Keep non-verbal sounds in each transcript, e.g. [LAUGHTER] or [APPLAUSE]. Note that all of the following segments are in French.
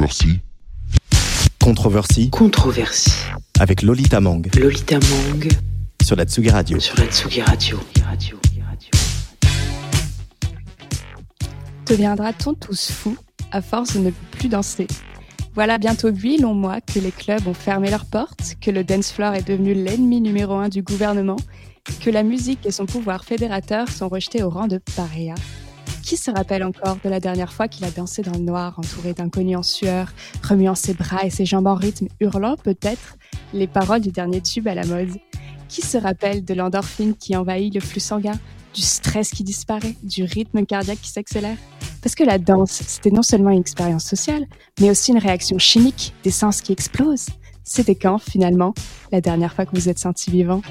Controversie. Controversie. Controversie. Avec Lolita Mang. Lolita Mang. Sur la Tsugi Radio. Sur la Tsugi Radio. Radio. Deviendra-t-on tous fous à force de ne plus danser? Voilà bientôt huit longs mois que les clubs ont fermé leurs portes, que le dance floor est devenu l'ennemi numéro un du gouvernement, que la musique et son pouvoir fédérateur sont rejetés au rang de paria. Qui se rappelle encore de la dernière fois qu'il a dansé dans le noir, entouré d'inconnus en sueur, remuant ses bras et ses jambes en rythme, hurlant peut-être les paroles du dernier tube à la mode? Qui se rappelle de l'endorphine qui envahit le flux sanguin, du stress qui disparaît, du rythme cardiaque qui s'accélère? Parce que la danse, c'était non seulement une expérience sociale, mais aussi une réaction chimique, des sens qui explosent. C'était quand, finalement, la dernière fois que vous êtes senti vivant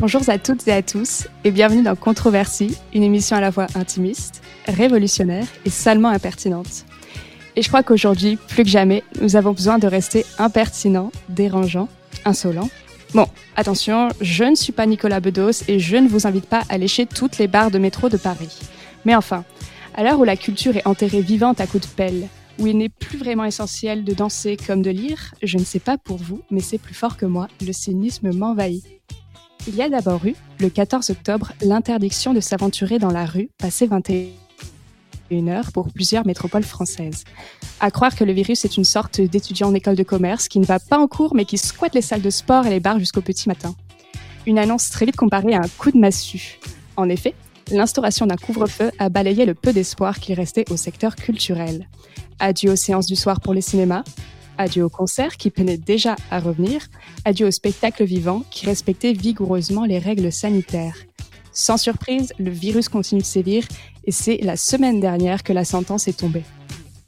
Bonjour à toutes et à tous et bienvenue dans Controversie, une émission à la fois intimiste, révolutionnaire et salement impertinente. Et je crois qu'aujourd'hui, plus que jamais, nous avons besoin de rester impertinents, dérangeants, insolents. Bon, attention, je ne suis pas Nicolas Bedos et je ne vous invite pas à lécher toutes les barres de métro de Paris. Mais enfin, à l'heure où la culture est enterrée vivante à coups de pelle, où il n'est plus vraiment essentiel de danser comme de lire, je ne sais pas pour vous, mais c'est plus fort que moi, le cynisme m'envahit. Il y a d'abord eu, le 14 octobre, l'interdiction de s'aventurer dans la rue passé 21 heures pour plusieurs métropoles françaises. À croire que le virus est une sorte d'étudiant en école de commerce qui ne va pas en cours mais qui squatte les salles de sport et les bars jusqu'au petit matin. Une annonce très vite comparée à un coup de massue. En effet, l'instauration d'un couvre-feu a balayé le peu d'espoir qu'il restait au secteur culturel. Adieu aux séances du soir pour les cinémas, adieu au concert qui peinait déjà à revenir, adieu au spectacle vivant qui respectait vigoureusement les règles sanitaires. Sans surprise, le virus continue de sévir et c'est la semaine dernière que la sentence est tombée.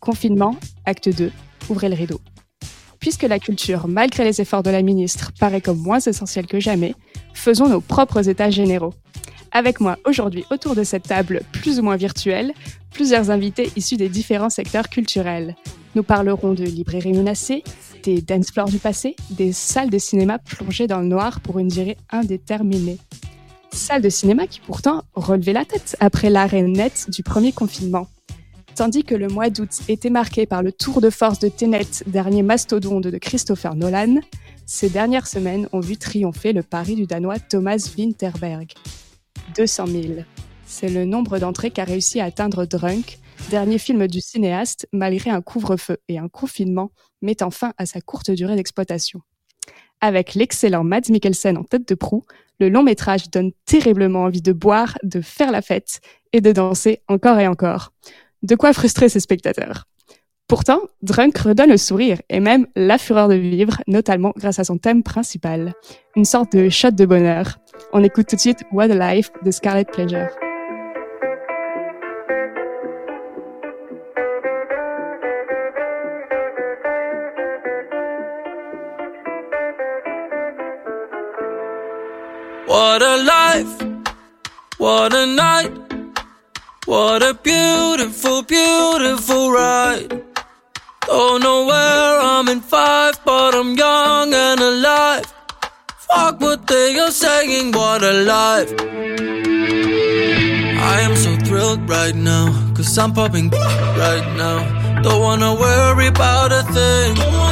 Confinement, acte 2, ouvrez le rideau. Puisque la culture, malgré les efforts de la ministre, paraît comme moins essentielle que jamais, faisons nos propres états généraux. Avec moi aujourd'hui autour de cette table plus ou moins virtuelle, plusieurs invités issus des différents secteurs culturels. Nous parlerons de librairies menacées, des dance floors du passé, des salles de cinéma plongées dans le noir pour une durée indéterminée. Salles de cinéma qui pourtant relevaient la tête après l'arrêt net du premier confinement. Tandis que le mois d'août était marqué par le tour de force de Tenet, dernier mastodonte de Christopher Nolan, ces dernières semaines ont vu triompher le pari du Danois Thomas Winterberg. 200 000. C'est le nombre d'entrées qu'a réussi à atteindre Drunk, dernier film du cinéaste, malgré un couvre-feu et un confinement mettant fin à sa courte durée d'exploitation. Avec l'excellent Mads Mikkelsen en tête de proue, le long métrage donne terriblement envie de boire, de faire la fête et de danser encore et encore. De quoi frustrer ses spectateurs. Pourtant, Drunk redonne le sourire et même la fureur de vivre, notamment grâce à son thème principal, une sorte de shot de bonheur. On écoute tout de suite What a Life de Scarlet Pleasure. What a life, what a night, what a beautiful, beautiful ride. Don't know where I'm in five, but I'm young and alive. Fuck what they are saying, what a life. I am so thrilled right now, cause I'm popping right now. Don't wanna worry about a thing.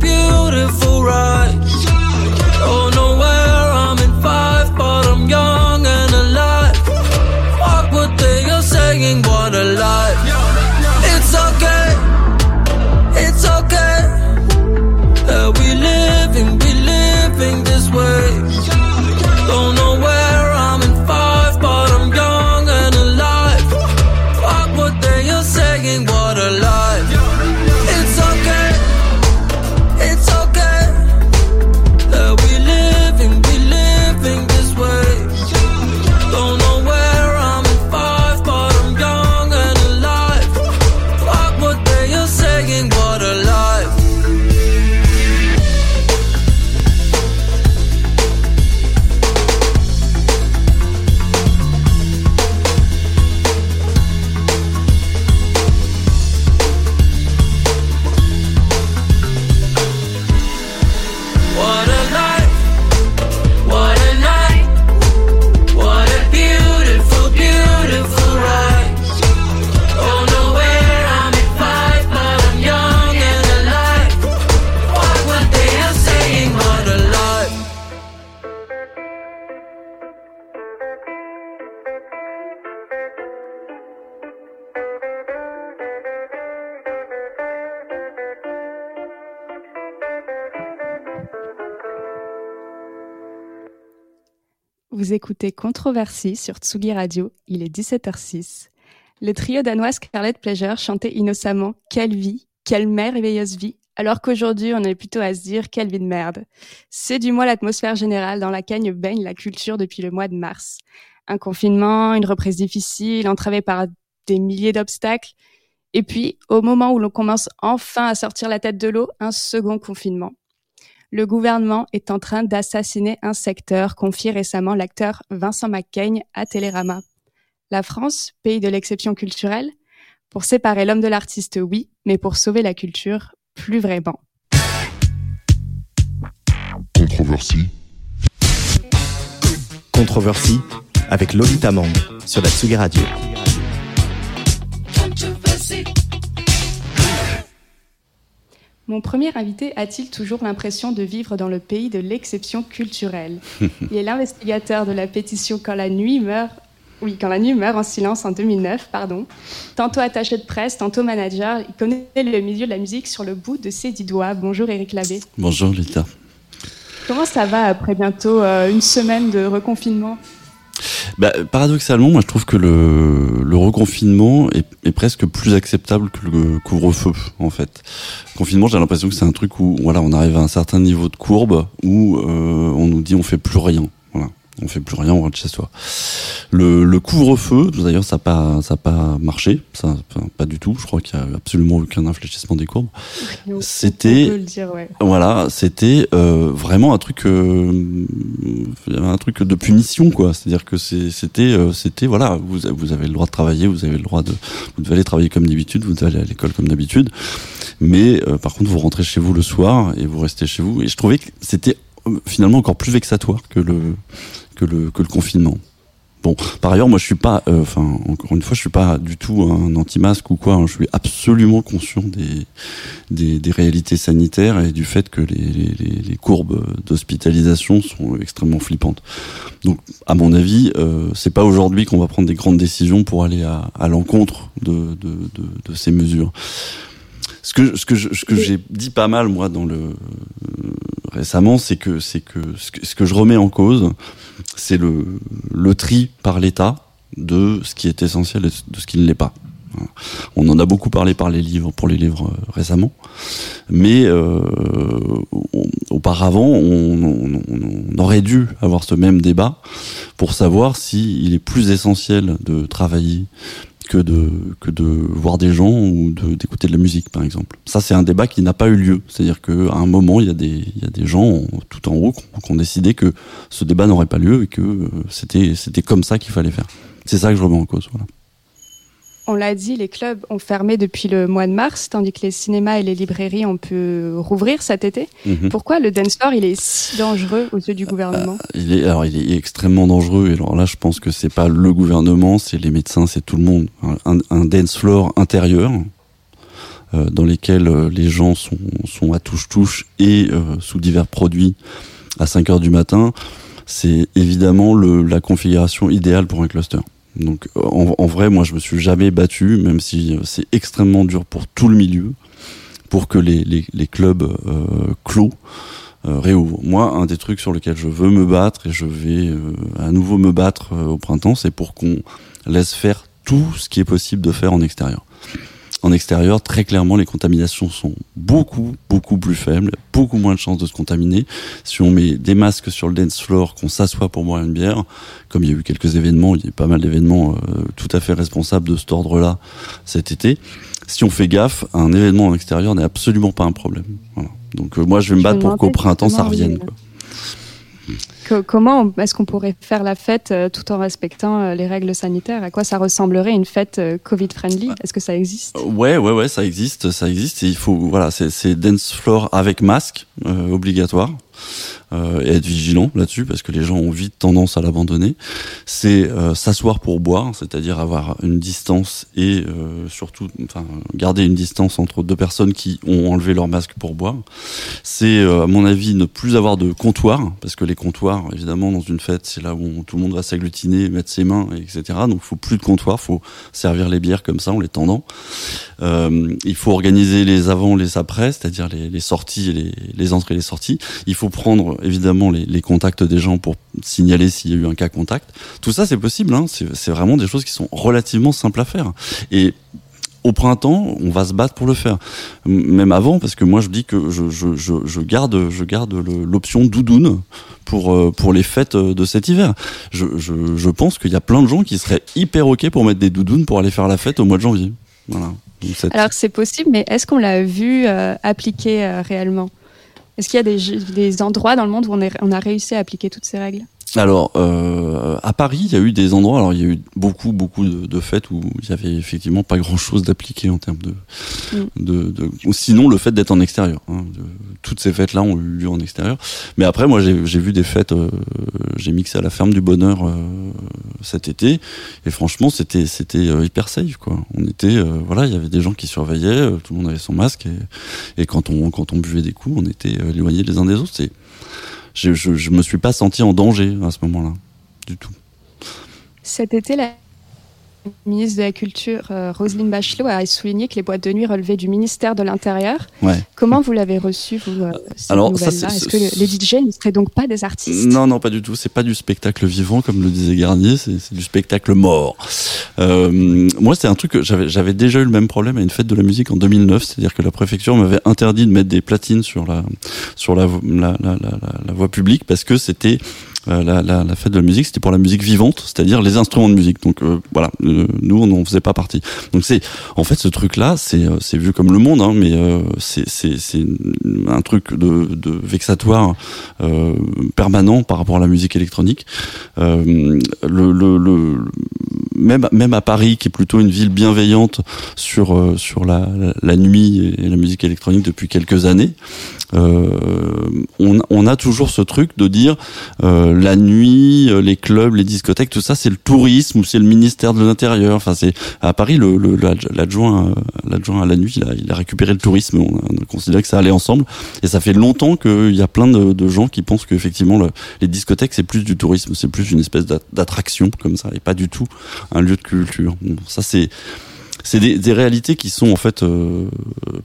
beautiful ride. Vous écoutez Controversie sur Tsugi Radio, il est 17h06. Le trio danois Scarlet Pleasure chantait innocemment Quelle vie, quelle merveilleuse vie, alors qu'aujourd'hui on est plutôt à se dire Quelle vie de merde. C'est du moins l'atmosphère générale dans laquelle baigne la culture depuis le mois de mars. Un confinement, une reprise difficile, entravée par des milliers d'obstacles. Et puis, au moment où l'on commence enfin à sortir la tête de l'eau, un second confinement le gouvernement est en train d'assassiner un secteur, confie récemment l'acteur Vincent McCain à Télérama. La France, pays de l'exception culturelle, pour séparer l'homme de l'artiste, oui, mais pour sauver la culture, plus vraiment. Controversie. Controversie avec Lolita Mang sur la Tsugi Radio. Mon premier invité a-t-il toujours l'impression de vivre dans le pays de l'exception culturelle [LAUGHS] Il est l'investigateur de la pétition Quand la nuit meurt. Oui, quand la nuit meurt en silence en 2009, pardon. Tantôt attaché de presse, tantôt manager, il connaît le milieu de la musique sur le bout de ses dix doigts. Bonjour Eric Labbé. Bonjour Lita. Comment ça va après bientôt euh, une semaine de reconfinement? Bah, paradoxalement, moi je trouve que le, reconfinement est, presque plus acceptable que le couvre-feu en fait. Confinement, j'ai l'impression que c'est un truc où voilà, on arrive à un certain niveau de courbe où euh, on nous dit on fait plus rien. Voilà. On fait plus rien, on rentre chez soi. Le, le couvre-feu, d'ailleurs, ça n'a pas, ça a pas marché, ça, pas du tout. Je crois qu'il y a absolument aucun infléchissement des courbes. C'était, ouais. voilà, c'était euh, vraiment un truc, euh, un truc de punition, quoi. C'est-à-dire que c'était, euh, c'était, voilà, vous, vous avez le droit de travailler, vous avez le droit de, vous devez aller travailler comme d'habitude, vous devez aller à l'école comme d'habitude, mais par contre, vous rentrez chez vous le soir et vous restez chez vous. Et je trouvais que c'était finalement encore plus vexatoire que le que le confinement. Bon, par ailleurs, moi, je suis pas, enfin, euh, encore une fois, je suis pas du tout un anti-masque ou quoi. Hein, je suis absolument conscient des, des, réalités sanitaires et du fait que les, les, courbes d'hospitalisation sont extrêmement flippantes. Donc, à mon avis, euh, c'est pas aujourd'hui qu'on va prendre des grandes décisions pour aller à, l'encontre de, de ces mesures ce que ce que je, ce que j'ai dit pas mal moi dans le euh, récemment c'est que c'est que ce, que ce que je remets en cause c'est le le tri par l'État de ce qui est essentiel et de ce qui ne l'est pas. On en a beaucoup parlé par les livres, pour les livres euh, récemment, mais euh, on, auparavant, on, on, on, aurait dû avoir ce même débat pour savoir si il est plus essentiel de travailler que de que de voir des gens ou d'écouter de la musique par exemple. Ça c'est un débat qui n'a pas eu lieu, c'est-à-dire qu'à un moment il y a des y a des gens tout en haut qui ont décidé que ce débat n'aurait pas lieu et que c'était c'était comme ça qu'il fallait faire. C'est ça que je remets en cause voilà. On l'a dit, les clubs ont fermé depuis le mois de mars, tandis que les cinémas et les librairies ont pu rouvrir cet été. Mhm. Pourquoi le dance floor il est si dangereux aux yeux du gouvernement? Euh, il est, Alors il est extrêmement dangereux. Et alors là, je pense que c'est pas le gouvernement, c'est les médecins, c'est tout le monde. Un, un dance floor intérieur euh, dans lesquels les gens sont, sont à touche-touche et euh, sous divers produits à 5 heures du matin, c'est évidemment le, la configuration idéale pour un cluster. Donc en, vrai, moi je me suis jamais battu, même si c'est extrêmement dur pour tout le milieu, pour que les, les, clubs euh, clos euh, réouvrent. Moi, un des trucs sur lesquels je veux me battre, et je vais euh, à nouveau me battre au printemps, c'est pour qu'on laisse faire tout ce qui est possible de faire en extérieur. En extérieur, très clairement, les contaminations sont beaucoup, beaucoup plus faibles, beaucoup moins de chances de se contaminer. Si on met des masques sur le dance floor, qu'on s'assoit pour boire une bière, comme il y a eu quelques événements, il y a eu pas mal d'événements euh, tout à fait responsables de cet ordre-là cet été, si on fait gaffe, un événement en extérieur n'est absolument pas un problème. Voilà. Donc euh, moi, je vais me battre pour qu'au printemps, ça revienne. Quoi. Co- comment est-ce qu'on pourrait faire la fête euh, tout en respectant euh, les règles sanitaires? À quoi ça ressemblerait une fête euh, Covid-friendly? Est-ce que ça existe? Ouais, ouais, ouais, ça existe, ça existe. Et il faut, voilà, c'est dance floor avec masque obligatoire. Euh, et être vigilant là-dessus parce que les gens ont vite tendance à l'abandonner. C'est euh, s'asseoir pour boire, c'est-à-dire avoir une distance et euh, surtout, enfin, garder une distance entre deux personnes qui ont enlevé leur masque pour boire. C'est, euh, à mon avis, ne plus avoir de comptoir parce que les comptoirs, évidemment, dans une fête, c'est là où tout le monde va s'agglutiner, mettre ses mains, etc. Donc, il faut plus de comptoir, faut servir les bières comme ça en les tendant. Euh, il faut organiser les avant, les après, c'est-à-dire les, les sorties, et les, les entrées et les sorties. Il faut prendre évidemment les, contacts des gens pour signaler s'il y a eu un cas contact. Tout ça, c'est possible. Hein. C'est vraiment des choses qui sont relativement simples à faire. Et au printemps, on va se battre pour le faire. Même avant, parce que moi, je dis que je, garde, je garde l'option doudoune pour, euh, pour les fêtes de cet hiver. Je, pense qu'il y a plein de gens qui seraient hyper OK pour mettre des doudounes pour aller faire la fête au mois de janvier. Alors c'est possible, mais est-ce qu'on l'a vu euh, appliquer euh, réellement? Est-ce qu'il y a des, endroits dans le monde où on a réussi à appliquer toutes ces règles? Alors, euh, à Paris, il y a eu des endroits, alors il y a eu beaucoup, beaucoup de, de fêtes où il y avait effectivement pas grand-chose d'appliqué en termes de, Mm. de, de- sinon le fait d'être en extérieur. hein, de- toutes ces fêtes-là ont eu lieu en extérieur. Mais après, moi, j'ai j'ai vu des fêtes, euh, j'ai mixé à la ferme du bonheur euh, cet été, et franchement, c'était c'était euh, hyper safe, quoi. On était, euh, voilà, il y avait des gens qui surveillaient, euh, tout le monde avait son masque, et, et quand on quand on buvait des coups, on était éloignés les uns des autres. C'est je, je, je me suis pas senti en danger à ce moment-là, du tout. Cet été, la ministre de la Culture, euh, Roselyne Bachelot, a souligné que les boîtes de nuit relevaient du ministère de l'Intérieur. Ouais. Comment vous l'avez reçu, vous, euh, cette Alors, c'est- Est-ce que le- les DJ ne seraient donc pas des artistes Non, non, pas du tout. C'est pas du spectacle vivant, comme le disait Garnier. C'est du spectacle mort. Euh, moi, c'est un truc que j'avais déjà eu le même problème à une fête de la musique en 2009. C'est-à-dire que la préfecture m'avait interdit de mettre des platines sur la sur la vo- la, la, la, la- la voie publique parce que c'était euh, la, la, la fête de la musique, c'était pour la musique vivante, c'est-à-dire les instruments de musique. Donc euh, voilà, euh, nous on n'en faisait pas partie. Donc c'est en fait ce truc-là, c'est euh, c'est vu comme le monde, hein, mais c'est c'est un truc de, de vexatoire permanent par rapport à la musique électronique. Le, le, le même même à Paris, qui est plutôt une ville bienveillante sur sur la, la, nuit et la musique électronique depuis quelques années, on, on a toujours ce truc de dire euh, la nuit, euh, les clubs, les discothèques, tout ça, c'est le tourisme ou c'est le ministère de l'Intérieur. Enfin, c'est à Paris, le, le- l'adj- l'adjoint, euh, l'adjoint à la nuit, il a, il a récupéré le tourisme. On a, on a considéré que ça allait ensemble, et ça fait longtemps qu'il y a plein de, de gens qui pensent qu'effectivement le- les discothèques c'est plus du tourisme, c'est plus une espèce d'a- d'attraction comme ça, et pas du tout un lieu de culture. Ça c'est c'est des, réalités qui sont en fait euh,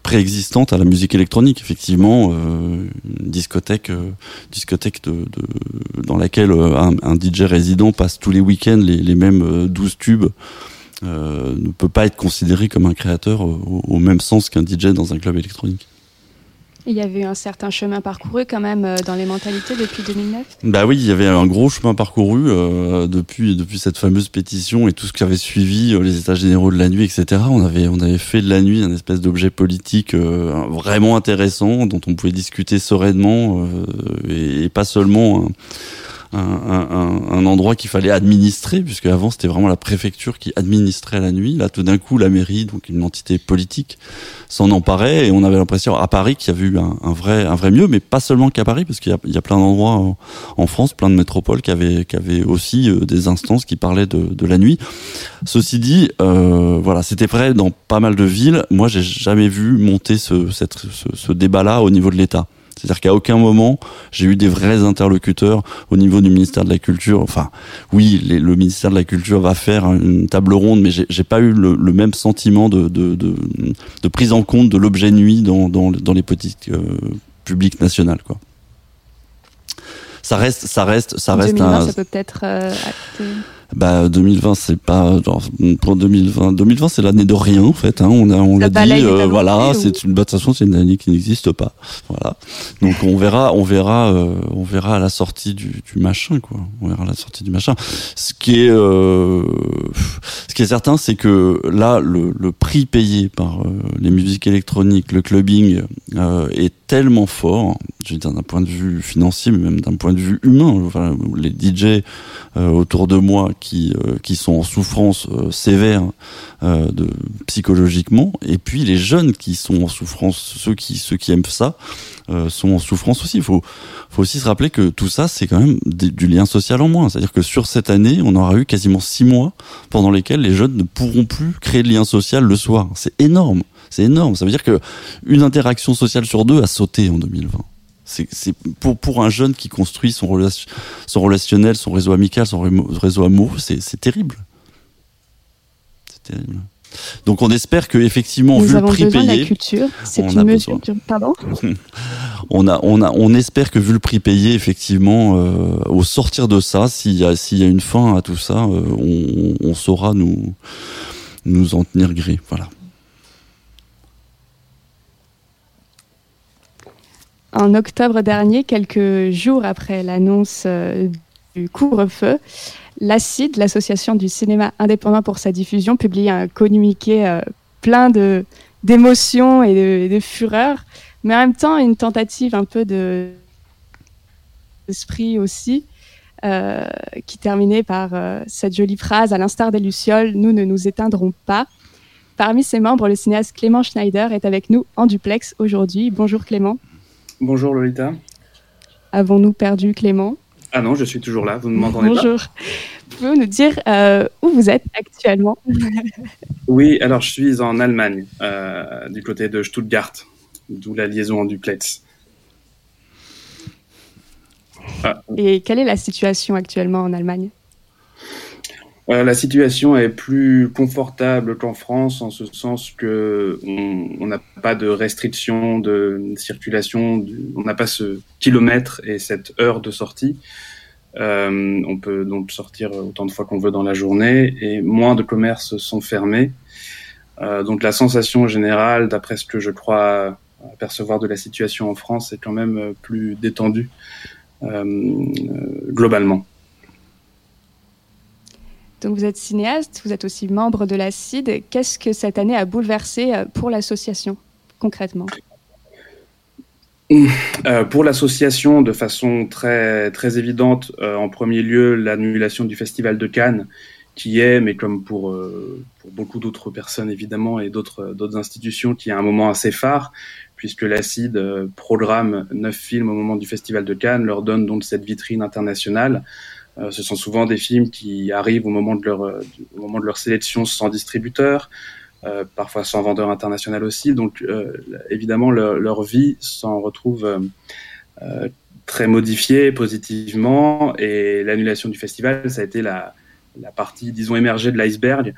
préexistantes à la musique électronique. Effectivement, euh, une discothèque, euh, discothèque de, dans laquelle un, DJ résident passe tous les week-ends les, mêmes euh, 12 tubes ne peut pas être considéré comme un créateur au même sens qu'un DJ dans un club électronique. Il y avait eu un certain chemin parcouru quand même euh, dans les mentalités depuis 2009. Bah oui, il y avait un gros chemin parcouru euh, depuis depuis cette fameuse pétition et tout ce qui avait suivi euh, les états généraux de la nuit, etc. On avait on avait fait de la nuit un espèce d'objet politique euh, vraiment intéressant dont on pouvait discuter sereinement euh, et, et pas seulement un, un- endroit qu'il fallait administrer puisque avant c'était vraiment la préfecture qui administrait la nuit. Là, tout d'un coup, la mairie, donc une entité politique, s'en emparait et on avait l'impression à Paris qu'il y avait eu un, vrai un vrai mieux, mais pas seulement qu'à Paris parce qu'il y a, plein d'endroits en, France, plein de métropoles qui avaient qui avaient aussi euh, des instances qui parlaient de, de la nuit. Ceci dit, euh, voilà, c'était vrai dans pas mal de villes. Moi, j'ai jamais vu monter ce, ce, ce débat-là au niveau de l'État. C'est-à-dire qu'à aucun moment j'ai eu des vrais interlocuteurs au niveau du ministère de la Culture. Enfin, oui, les- le ministère de la Culture va faire une table ronde, mais j'ai pas eu le, le même sentiment de, de, de, de prise en compte de l'objet nuit dans, dans, dans les politiques euh, publiques nationales, quoi. Ça reste, ça reste, ça reste 2020, un, ça peut peut-être euh, acter. Bah 2020 c'est pas genre, pour 2020 2020 c'est l'année de rien en fait hein. on a on l'a dit euh, voilà c'est une toute façon c'est une année qui n'existe pas voilà. Donc on verra on verra euh, on verra à la sortie du, du machin quoi. On verra à la sortie du machin. Ce qui est euh, qui est certain c'est que là le, prix payé par euh, les musiques électroniques le clubbing euh, est tellement fort d'un point de vue financier mais même d'un point de vue humain. Enfin, les DJ euh, autour de moi qui qui sont en souffrance sévère psychologiquement et puis les jeunes qui sont en souffrance ceux qui ceux qui aiment ça sont en souffrance aussi. Il faut faut aussi se rappeler que tout ça c'est quand même du lien social en moins. C'est-à-dire que sur cette année on aura eu quasiment six mois pendant lesquels les jeunes ne pourront plus créer de lien social le soir c'est énorme c'est énorme ça veut dire que une interaction sociale sur deux a sauté en 2020 c'est pour pour un jeune qui construit son relation son relationnel, son réseau amical, son réseau amoureux, c'est terrible. C'est terrible. Donc on espère que effectivement, Nous vu le avons prix besoin de la payé, culture. C'est une mesure. Pardon [LAUGHS] on a, on a, on espère que vu le prix payé, effectivement, euh, au sortir de ça, s'il y a, s'il y a une fin à tout ça, euh, on, on saura nous, nous en tenir gré. Voilà. En octobre dernier, quelques jours après l'annonce euh, du couvre-feu, l'ACID, l'association du cinéma indépendant pour sa diffusion, publie un communiqué euh, plein de d'émotions et de, de fureur, mais en même temps une tentative un peu de d'esprit aussi, euh, qui terminait par euh, cette jolie phrase à l'instar des lucioles, nous ne nous éteindrons pas. Parmi ses membres, le cinéaste Clément Schneider est avec nous en duplex aujourd'hui. Bonjour Clément. Bonjour Lolita. Avons-nous perdu Clément? Ah non, je suis toujours là, vous ne m'entendez pas Bonjour. Pouvez-vous nous dire euh, où vous êtes actuellement [LAUGHS] Oui, alors je suis en Allemagne, euh, du côté de Stuttgart, d'où la liaison en duplex. Ah, Et quelle est la situation actuellement en Allemagne? Euh, la situation est plus confortable qu'en France en ce sens que on n'a pas de restriction de circulation, on n'a pas ce kilomètre et cette heure de sortie. Euh, on peut donc sortir autant de fois qu'on veut dans la journée et moins de commerces sont fermés. Euh, donc la sensation générale, d'après ce que je crois apercevoir de la situation en France, est quand même plus détendue globalement. Donc vous êtes cinéaste, vous êtes aussi membre de la CID. Qu'est-ce que cette année a bouleversé euh, pour l'association concrètement? Euh, pour l'association, de façon très très évidente, euh, en premier lieu, l'annulation du Festival de Cannes, qui est, mais comme pour beaucoup d'autres personnes évidemment et d'autres institutions, qui est un moment assez phare, puisque l'ACID programme neuf films au moment du Festival de Cannes, leur donne donc cette vitrine internationale. Euh, ce sont souvent des films qui arrivent au moment de leur euh, au moment de leur sélection sans distributeur, euh, parfois sans vendeur international aussi. Donc euh, évidemment leur, leur vie s'en retrouve euh, euh, très modifiée positivement et l'annulation du festival ça a été la, la partie disons émergée de l'iceberg.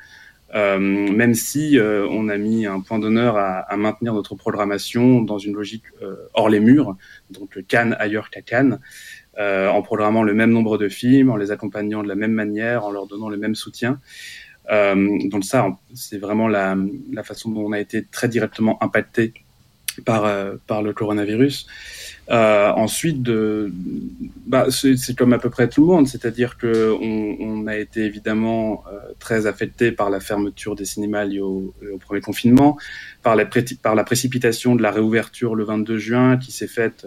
Même si on a mis un point d'honneur à, à maintenir notre programmation dans une logique hors les murs, donc Cannes ailleurs qu'à Cannes, euh, en programmant le même nombre de films, en les accompagnant de la même manière, en leur donnant le même soutien. Euh, donc ça, c'est vraiment la, façon dont on a été très directement impacté par, euh, le coronavirus. Ensuite, bah, c'est comme à peu près tout le monde, c'est-à-dire que on, a été évidemment très affecté par la fermeture des cinémas liés au, premier confinement, par la, précipitation de la réouverture le 22 juin qui s'est faite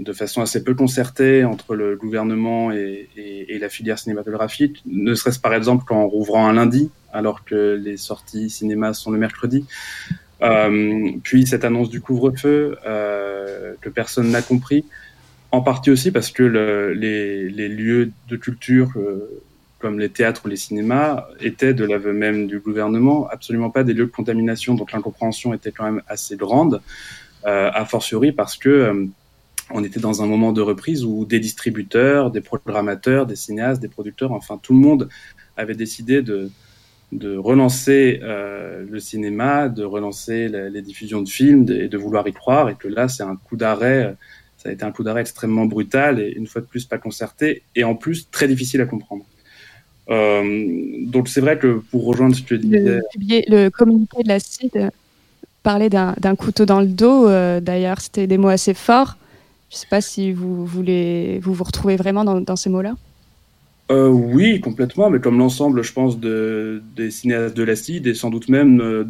de façon assez peu concertée entre le gouvernement et, et, et la filière cinématographique, ne serait-ce par exemple qu'en rouvrant un lundi, alors que les sorties cinéma sont le mercredi. Euh, puis cette annonce du couvre-feu euh, que personne n'a compris, en partie aussi parce que le, les, les, lieux de culture euh, comme les théâtres ou les cinémas étaient de l'aveu même du gouvernement absolument pas des lieux de contamination, donc l'incompréhension était quand même assez grande, euh, a fortiori parce que euh, on était dans un moment de reprise où des distributeurs, des programmateurs, des cinéastes, des producteurs, enfin tout le monde avait décidé de, de relancer euh, le cinéma, de relancer la, les diffusions de films et de, vouloir y croire, et que là c'est un coup d'arrêt, ça a été un coup d'arrêt extrêmement brutal et une fois de plus pas concerté, et en plus très difficile à comprendre. donc c'est vrai que pour rejoindre ce que tu disais... Le, le communiqué de la CID parlait d'un couteau dans le dos, d'ailleurs, c'était des mots assez forts. Je ne sais pas si vous vous, retrouvez vraiment dans, ces mots-là. Euh, oui, complètement, mais comme l'ensemble, je pense, de, des cinéastes de l'acide et sans doute même euh,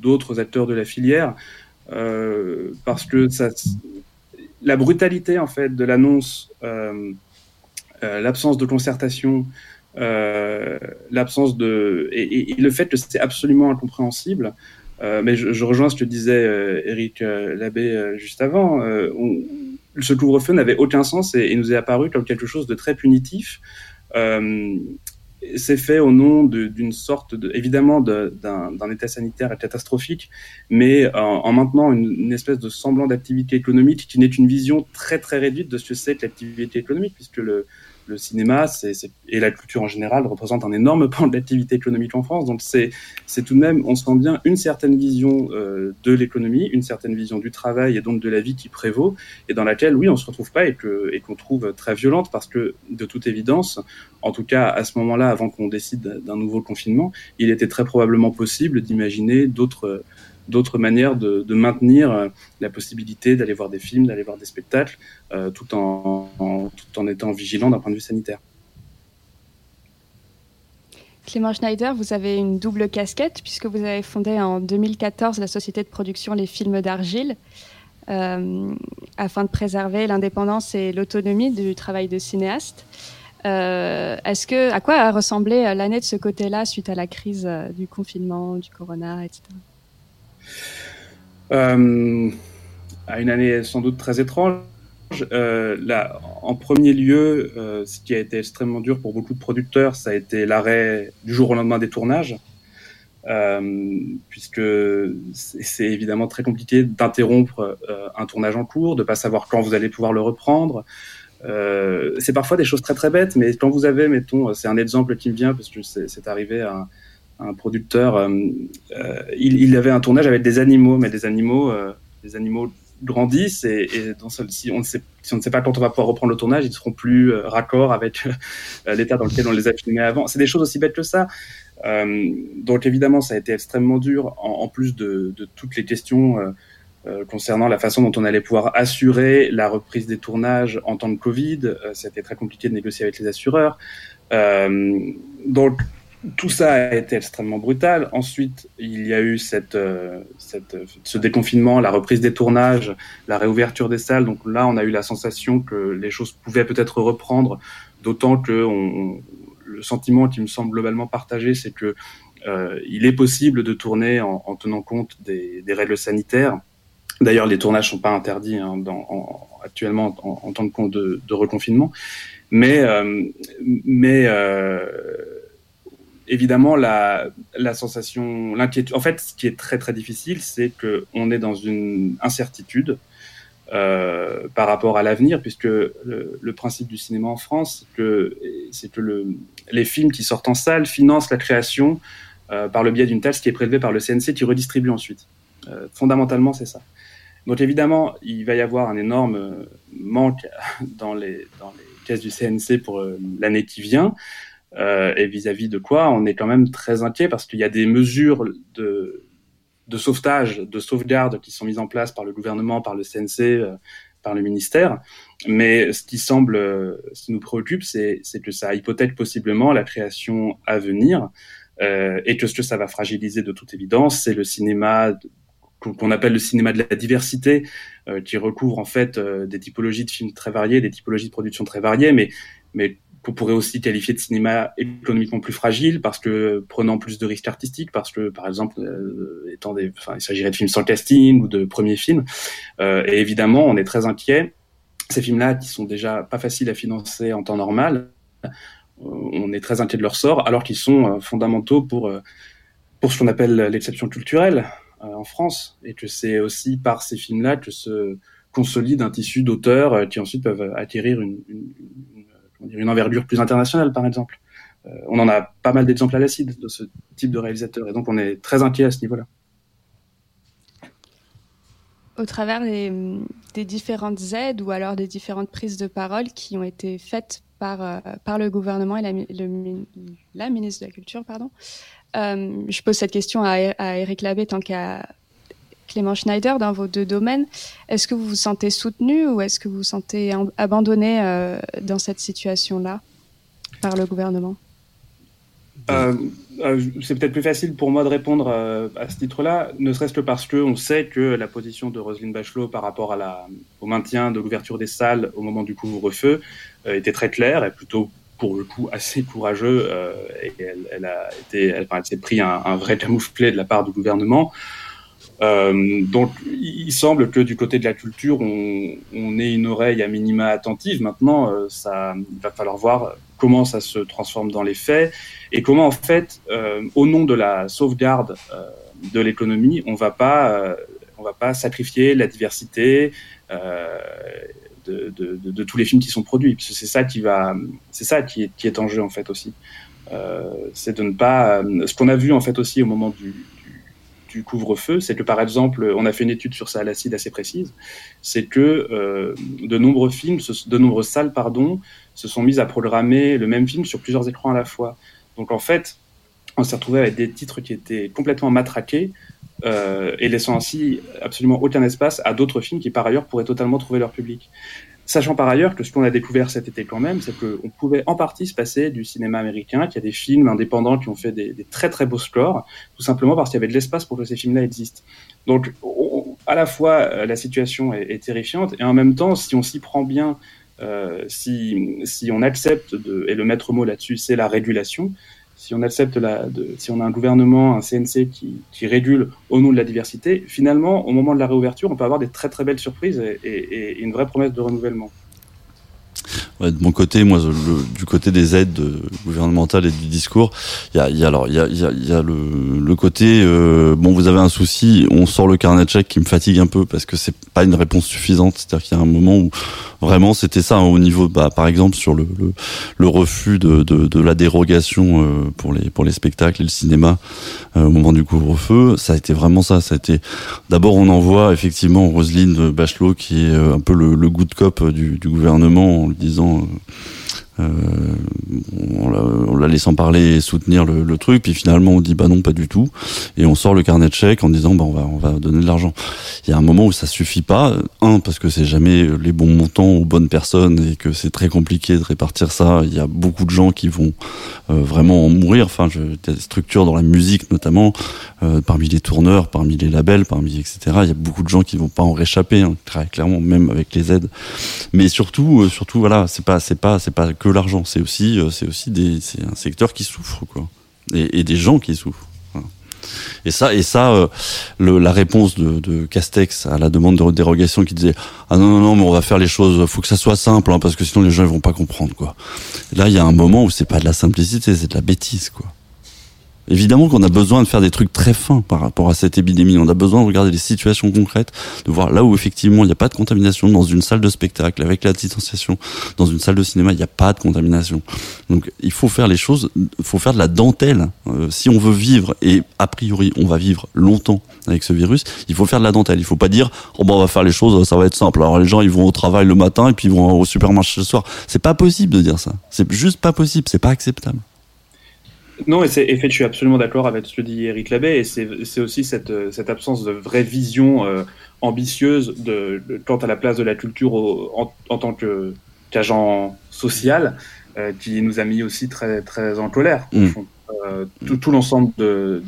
d'autres acteurs de la filière, euh, parce que la brutalité en fait de l'annonce, l'absence de concertation, l'absence de et, le fait que c'était absolument incompréhensible. mais je, rejoins ce que disait Eric Labbé juste avant. Ce couvre-feu n'avait aucun sens et, nous est apparu comme quelque chose de très punitif. Euh, c'est fait au nom d'une sorte, de, évidemment, d'un état sanitaire catastrophique, mais en, en maintenant une, une, espèce de semblant d'activité économique qui n'est une vision très très réduite de ce que c'est que l'activité économique, puisque le, le cinéma et la culture en général représentent un énorme [LAUGHS] pan de l'activité économique en France. Donc c'est tout de même, on sent bien une certaine vision euh, de l'économie, une certaine vision du travail et donc de la vie qui prévaut, et dans laquelle, oui, on se retrouve pas et qu'on trouve très violente parce que, de toute évidence, en tout cas à ce moment-là, avant qu'on décide d'un nouveau confinement, il était très probablement possible d'imaginer d'autres d'autres manières de, maintenir euh, la possibilité d'aller voir des films, d'aller voir des spectacles, euh, tout, en, étant vigilant d'un point de vue sanitaire. Clément Schneider, vous avez une double casquette puisque vous avez fondé en 2014 la société de production Les Films d'Argile euh, afin de préserver l'indépendance et l'autonomie du travail de cinéaste. À quoi a ressemblé l'année de ce côté-là suite à la crise du confinement, du corona, etc. Euh, à une année sans doute très étrange. Euh, là, en premier lieu, euh, ce qui a été extrêmement dur pour beaucoup de producteurs, ça a été l'arrêt du jour au lendemain des tournages, puisque c'est évidemment très compliqué d'interrompre un tournage en cours, de pas savoir quand vous allez pouvoir le reprendre. C'est parfois des choses très très bêtes, mais quand vous avez, mettons, c'est un exemple qui me vient parce que c'est arrivé à producteur, euh, euh, il, avait un tournage avec des animaux, mais des animaux, euh, des animaux grandissent et, et dans ne sait si on ne sait pas quand on va pouvoir reprendre le tournage, ils seront plus raccord avec l'état dans lequel on les a filmés avant. C'est des choses aussi bêtes que ça. Donc évidemment, ça a été extrêmement dur, en, plus de, toutes les questions concernant la façon dont on allait pouvoir assurer la reprise des tournages en temps de Covid. C'était très compliqué de négocier avec les assureurs. donc tout ça a été extrêmement brutal. Ensuite, il y a eu cette, euh, cette, ce déconfinement, la reprise des tournages, la réouverture des salles. Donc là, on a eu la sensation que les choses pouvaient peut-être reprendre, d'autant que le sentiment qui me semble globalement partagé, c'est que euh, il est possible de tourner en, en tenant compte des, règles sanitaires. D'ailleurs, les tournages sont pas interdits hein, actuellement en, en, temps de, de, de reconfinement, mais euh, mais évidemment, la, sensation, l'inquiétude. En fait, ce qui est très très difficile, c'est que on est dans une incertitude euh, par rapport à l'avenir, puisque le, principe du cinéma en France, c'est que, que le, les films qui sortent en salle financent la création euh, par le biais d'une taxe qui est prélevée par le CNC, qui redistribue ensuite. Euh, fondamentalement, c'est ça. Donc évidemment, il va y avoir un énorme manque [LAUGHS] dans les, caisses du CNC pour l'année qui vient. Euh, et vis-à-vis -vis de quoi on est quand même très inquiet parce qu'il y a des mesures de, de sauvetage, de sauvegarde qui sont mises en place par le gouvernement, par le CNC, euh, par le ministère. Mais ce qui semble, euh, ce qui nous préoccupe, c'est que ça hypothèque possiblement la création à venir et que ce que ça va fragiliser de toute évidence, c'est le cinéma qu'on appelle le cinéma de la diversité, qui recouvre en fait des typologies de films très variées, des typologies de production très variées, mais qu'on pourrait aussi qualifier de cinéma économiquement plus fragile parce que prenant plus de risques artistiques, parce que par exemple euh, étant des, enfin, il s'agirait de films sans casting ou de premiers films. Euh, et évidemment, on est très inquiet. Ces films-là, qui sont déjà pas faciles à financer en temps normal, euh, on est très inquiet de leur sort, alors qu'ils sont fondamentaux pour pour ce qu'on appelle l'exception culturelle en France, et que c'est aussi par ces films-là que se consolide un tissu d'auteurs qui ensuite peuvent acquérir une envergure plus internationale, par exemple. Euh, on en a pas mal d'exemples à l'acide de ce type de réalisateur, et donc on est très inquiet à ce niveau-là. Au travers des, différentes aides ou alors des différentes prises de parole qui ont été faites par, euh, par le gouvernement et la, ministre de la Culture. Pardon. Euh, je pose cette question à, à Eric Labbé tant qu'à Clément Schneider dans vos deux domaines. Est-ce que vous vous sentez soutenu ou est-ce que vous vous sentez abandonné euh, dans cette situation-là par le gouvernement? Euh, euh, c'est peut-être plus facile pour moi de répondre à ce titre-là, ne serait-ce que parce qu'on sait que la position de Roselyne Bachelot par rapport au maintien de l'ouverture des salles au moment du couvre-feu était très claire et plutôt pour le coup assez courageux et elle, elle, a été, elle, elle s'est pris un, un, vrai camouflet de la part du gouvernement. Euh, donc, il semble que du côté de la culture, on, on ait une oreille à minima attentive. Maintenant, euh, ça il va falloir voir comment ça se transforme dans les faits et comment, en fait, euh, au nom de la sauvegarde euh, de l'économie, on va pas, euh, on va pas sacrifier la diversité. De, de, de, de, tous les films qui sont produits, c'est ça qui va, c'est ça qui est, qui est en jeu en fait aussi. c'est de ne pas, ce qu'on a vu en fait aussi au moment du, du couvre-feu, c'est que par exemple, on a fait une étude sur ça à l'acide assez précise, c'est que euh, de nombreux films, de nombreuses salles, pardon, se sont mises à programmer le même film sur plusieurs écrans à la fois. Donc en fait, on s'est retrouvé avec des titres qui étaient complètement matraqués euh, et laissant ainsi absolument aucun espace à d'autres films qui par ailleurs pourraient totalement trouver leur public. Sachant par ailleurs que ce qu'on a découvert cet été quand même, c'est qu'on pouvait en partie se passer du cinéma américain, qu'il y a des films indépendants qui ont fait des, très très beaux scores, tout simplement parce qu'il y avait de l'espace pour que ces films-là existent. Donc, on, à la fois, euh, la situation est, est, terrifiante, et en même temps, si on s'y prend bien, euh, si, si on accepte, de, et le maître mot là-dessus, c'est la régulation, si on accepte la, si on a un gouvernement, un CNC qui, qui, régule au nom de la diversité, finalement, au moment de la réouverture, on peut avoir des très très belles surprises et une vraie promesse de renouvellement. Ouais, de mon côté, moi, le, du côté des aides gouvernementales et du discours, il y a, y a, alors y a, y a, y a le, le côté euh, bon, vous avez un souci, on sort le carnet de qui me fatigue un peu parce que c'est pas une réponse suffisante. C'est-à-dire qu'il y a un moment où vraiment c'était ça hein, au niveau, bah, par exemple sur le, le, le refus de, de, de, la dérogation euh, pour les pour les spectacles et le cinéma euh, au moment du couvre-feu, ça a été vraiment ça. Ça a été d'abord on envoie effectivement Roselyne Bachelot qui est euh, un peu le, le good cop du, du gouvernement en lui disant euh, on, la, la, laissant parler et soutenir le, le, truc, puis finalement on dit bah non pas du tout, et on sort le carnet de chèques en disant bah on va on va donner de l'argent. Il y a un moment où ça suffit pas, un parce que c'est jamais les bons montants aux bonnes personnes et que c'est très compliqué de répartir ça. Il y a beaucoup de gens qui vont euh, vraiment en mourir. Enfin, je, des structures dans la musique notamment, euh, parmi les tourneurs, parmi les labels, parmi etc. Il y a beaucoup de gens qui vont pas en réchapper, hein, très clairement, même avec les aides. Mais surtout, euh, surtout voilà, c'est pas c'est pas c'est pas que l'argent, c'est aussi c'est aussi des c'est un secteur qui souffre quoi, et, des gens qui souffrent. Et ça, et ça, euh, la réponse de, Castex à la demande de dérogation qui disait ah non non non mais on va faire les choses, faut que ça soit simple hein, parce que sinon les gens ils vont pas comprendre quoi. Là il y a un moment où c'est pas de la simplicité, c'est de la bêtise quoi. Évidemment qu'on a besoin de faire des trucs très fins par rapport à cette épidémie. On a besoin de regarder les situations concrètes, de voir là où effectivement il n'y a pas de contamination dans une salle de spectacle avec la distanciation, dans une salle de cinéma il n'y a pas de contamination. Donc il faut faire les choses, il faut faire de la dentelle. Euh, si on veut vivre et a priori on va vivre longtemps avec ce virus, il faut faire de la dentelle. Il faut pas dire oh ben on va faire les choses, ça va être simple. Alors les gens ils vont au travail le matin et puis ils vont au supermarché le soir. C'est pas possible de dire ça. C'est juste pas possible. C'est pas acceptable. Non, et, et fait, je suis absolument d'accord avec ce que dit Eric Labbé, et c'est aussi cette, cette, absence de vraie vision euh, ambitieuse de, de, quant à la place de la culture au, en, en, tant qu'agent social euh, qui nous a mis aussi très, très en colère. Mm. Euh, tout, tout l'ensemble de,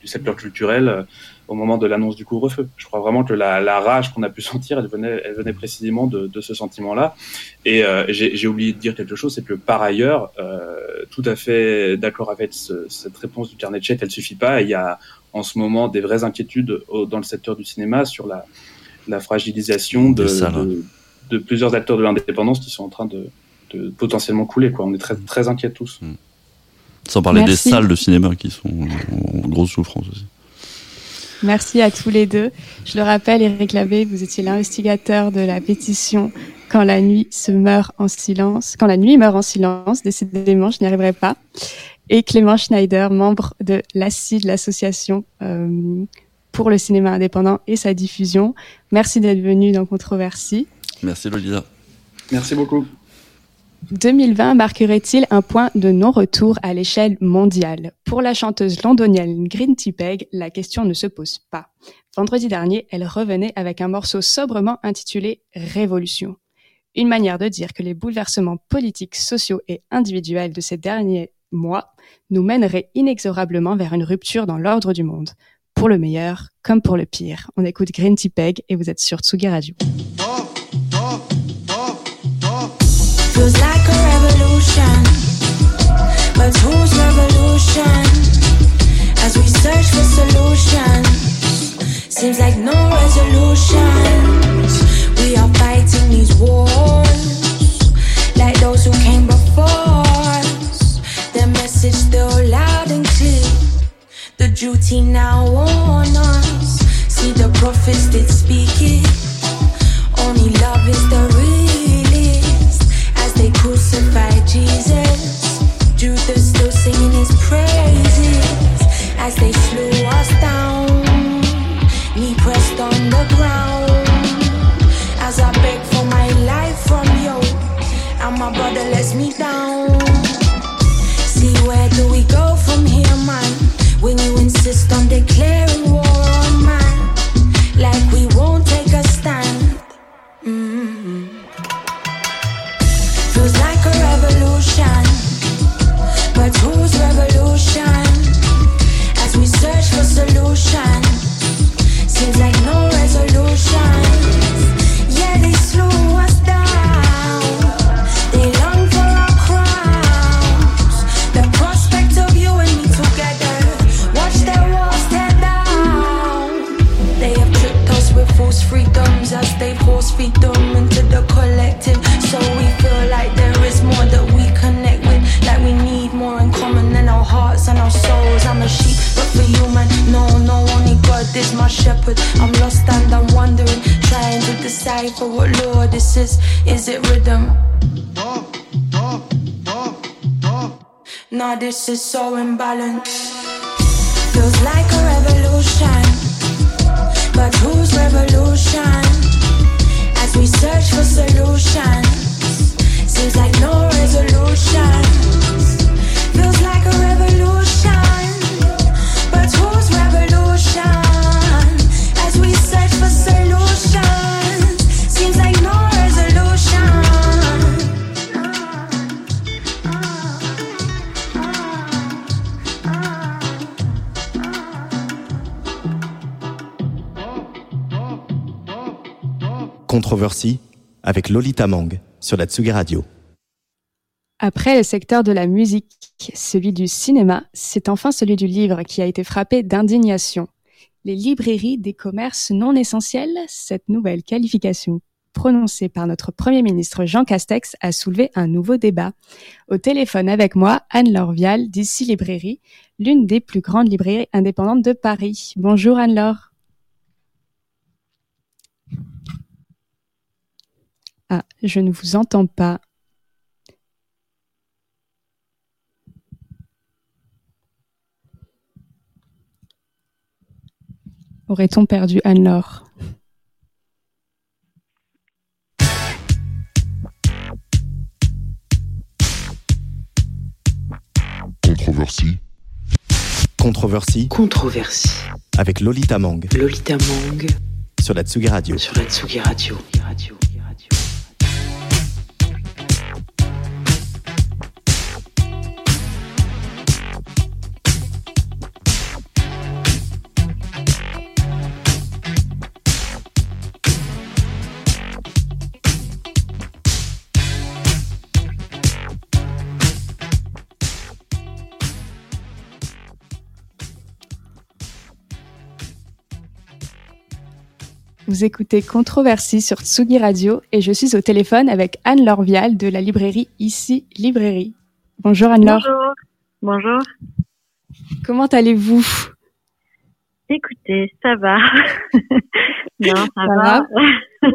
du secteur culturel au moment de l'annonce du couvre-feu. Je crois vraiment que la, la rage qu'on a pu [LAUGHS] sentir, elle venait, elle venait précisément de, de ce sentiment-là. Et euh, j'ai oublié de dire quelque chose, c'est que par ailleurs, euh, tout à fait d'accord avec ce, cette réponse du carnet de chèques, elle suffit pas. Il y a en ce moment des vraies inquiétudes au, dans le secteur du cinéma sur la, la fragilisation de, de, de, plusieurs acteurs de l'indépendance qui sont en train de, de potentiellement couler. Quoi. On est très, très inquiets tous. Mmh. Sans parler Merci. des salles de cinéma qui sont en grosse souffrance aussi. Merci à tous les deux. Je le rappelle, Eric Labbé, vous étiez l'investigateur de la pétition Quand la nuit se meurt en silence, quand la nuit meurt en silence, décidément, je n'y arriverai pas. Et Clément Schneider, membre de l'ACID, l'association euh, pour le cinéma indépendant et sa diffusion. Merci d'être venu dans Controversie. Merci Lolita. Merci beaucoup. 2020 marquerait-il un point de non-retour à l'échelle mondiale? Pour la chanteuse londonienne Green Peg, la question ne se pose pas. Vendredi dernier, elle revenait avec un morceau sobrement intitulé Révolution. Une manière de dire que les bouleversements politiques, sociaux et individuels de ces derniers mois nous mèneraient inexorablement vers une rupture dans l'ordre du monde, pour le meilleur comme pour le pire. On écoute Green Peg et vous êtes sur Tsugi Radio. Feels like a revolution, but whose revolution? As we search for solutions, seems like no resolutions. We are fighting these wars like those who came before us. Their message still loud and clear. The duty now on us. See the prophets did speak it. Only love is the realest. His praises. As they slew us down, knee pressed on the ground. As I beg for my life from you, and my brother lets me down. See where do we go from here, man? When you insist on declaring war on man, like we won't feed them into the collective. So we feel like there is more that we connect with. Like we need more in common than our hearts and our souls. I'm a sheep, but for you, man, no, no, only God is my shepherd. I'm lost and I'm wondering, trying to decipher what Lord this is. Is it rhythm? Nah, this is so imbalanced. Feels like a revolution. Avec Lolita Mang sur la Tsugi Radio. Après le secteur de la musique, celui du cinéma, c'est enfin celui du livre qui a été frappé d'indignation. Les librairies des commerces non essentiels, cette nouvelle qualification prononcée par notre Premier ministre Jean Castex a soulevé un nouveau débat. Au téléphone avec moi, Anne-Laure Vial d'Ici Librairie, l'une des plus grandes librairies indépendantes de Paris. Bonjour Anne-Laure. Ah, je ne vous entends pas. Aurait-on perdu Anne-Laure? Controversy. Controversy Controversie. avec Lolita Mang Lolita Mang sur la Tsugi Radio. sur la Tsugi Radio. Radio. Vous écoutez Controversie sur Tsugi Radio et je suis au téléphone avec Anne-Laure Vial de la librairie Ici Librairie. Bonjour Anne-Laure. Bonjour. Bonjour. Comment allez-vous? Écoutez, ça va. [LAUGHS] non, ça, Ça va? [LAUGHS]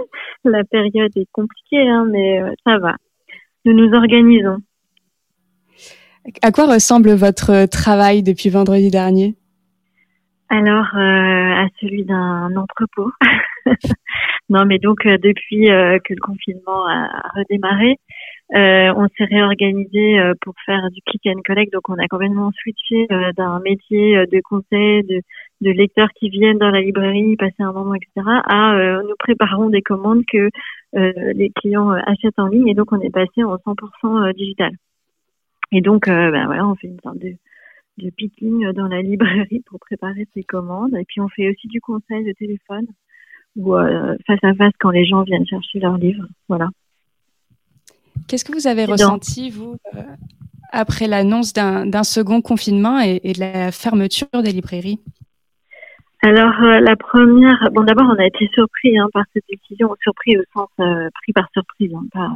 La période est compliquée, hein, mais euh, ça va. Nous nous organisons. À quoi ressemble votre travail depuis vendredi dernier? Alors, euh, à celui d'un entrepôt. [LAUGHS] [LAUGHS] non, mais donc euh, depuis euh, que le confinement a redémarré, Euh, on s'est réorganisé euh, pour faire du click and collect, donc on a complètement switché euh, d'un métier euh, de conseil, de, de lecteurs qui viennent dans la librairie, passer un moment, etc., à nous préparons des commandes que les clients achètent en ligne, et donc on est passé en 100% digital. Et donc, ben voilà, on fait une sorte de, de picking dans la [LAUGHS] librairie pour préparer ces commandes, et puis on fait aussi du conseil de téléphone ou euh, face à face quand les gens viennent chercher leurs livres, voilà. Qu'est-ce que vous avez ressenti, vous, euh, après l'annonce d'un d'un second confinement et, et de la fermeture des librairies? Alors euh, la première, bon d'abord on a été surpris hein, par cette décision, surpris au sens euh, pris par surprise, hein, pas-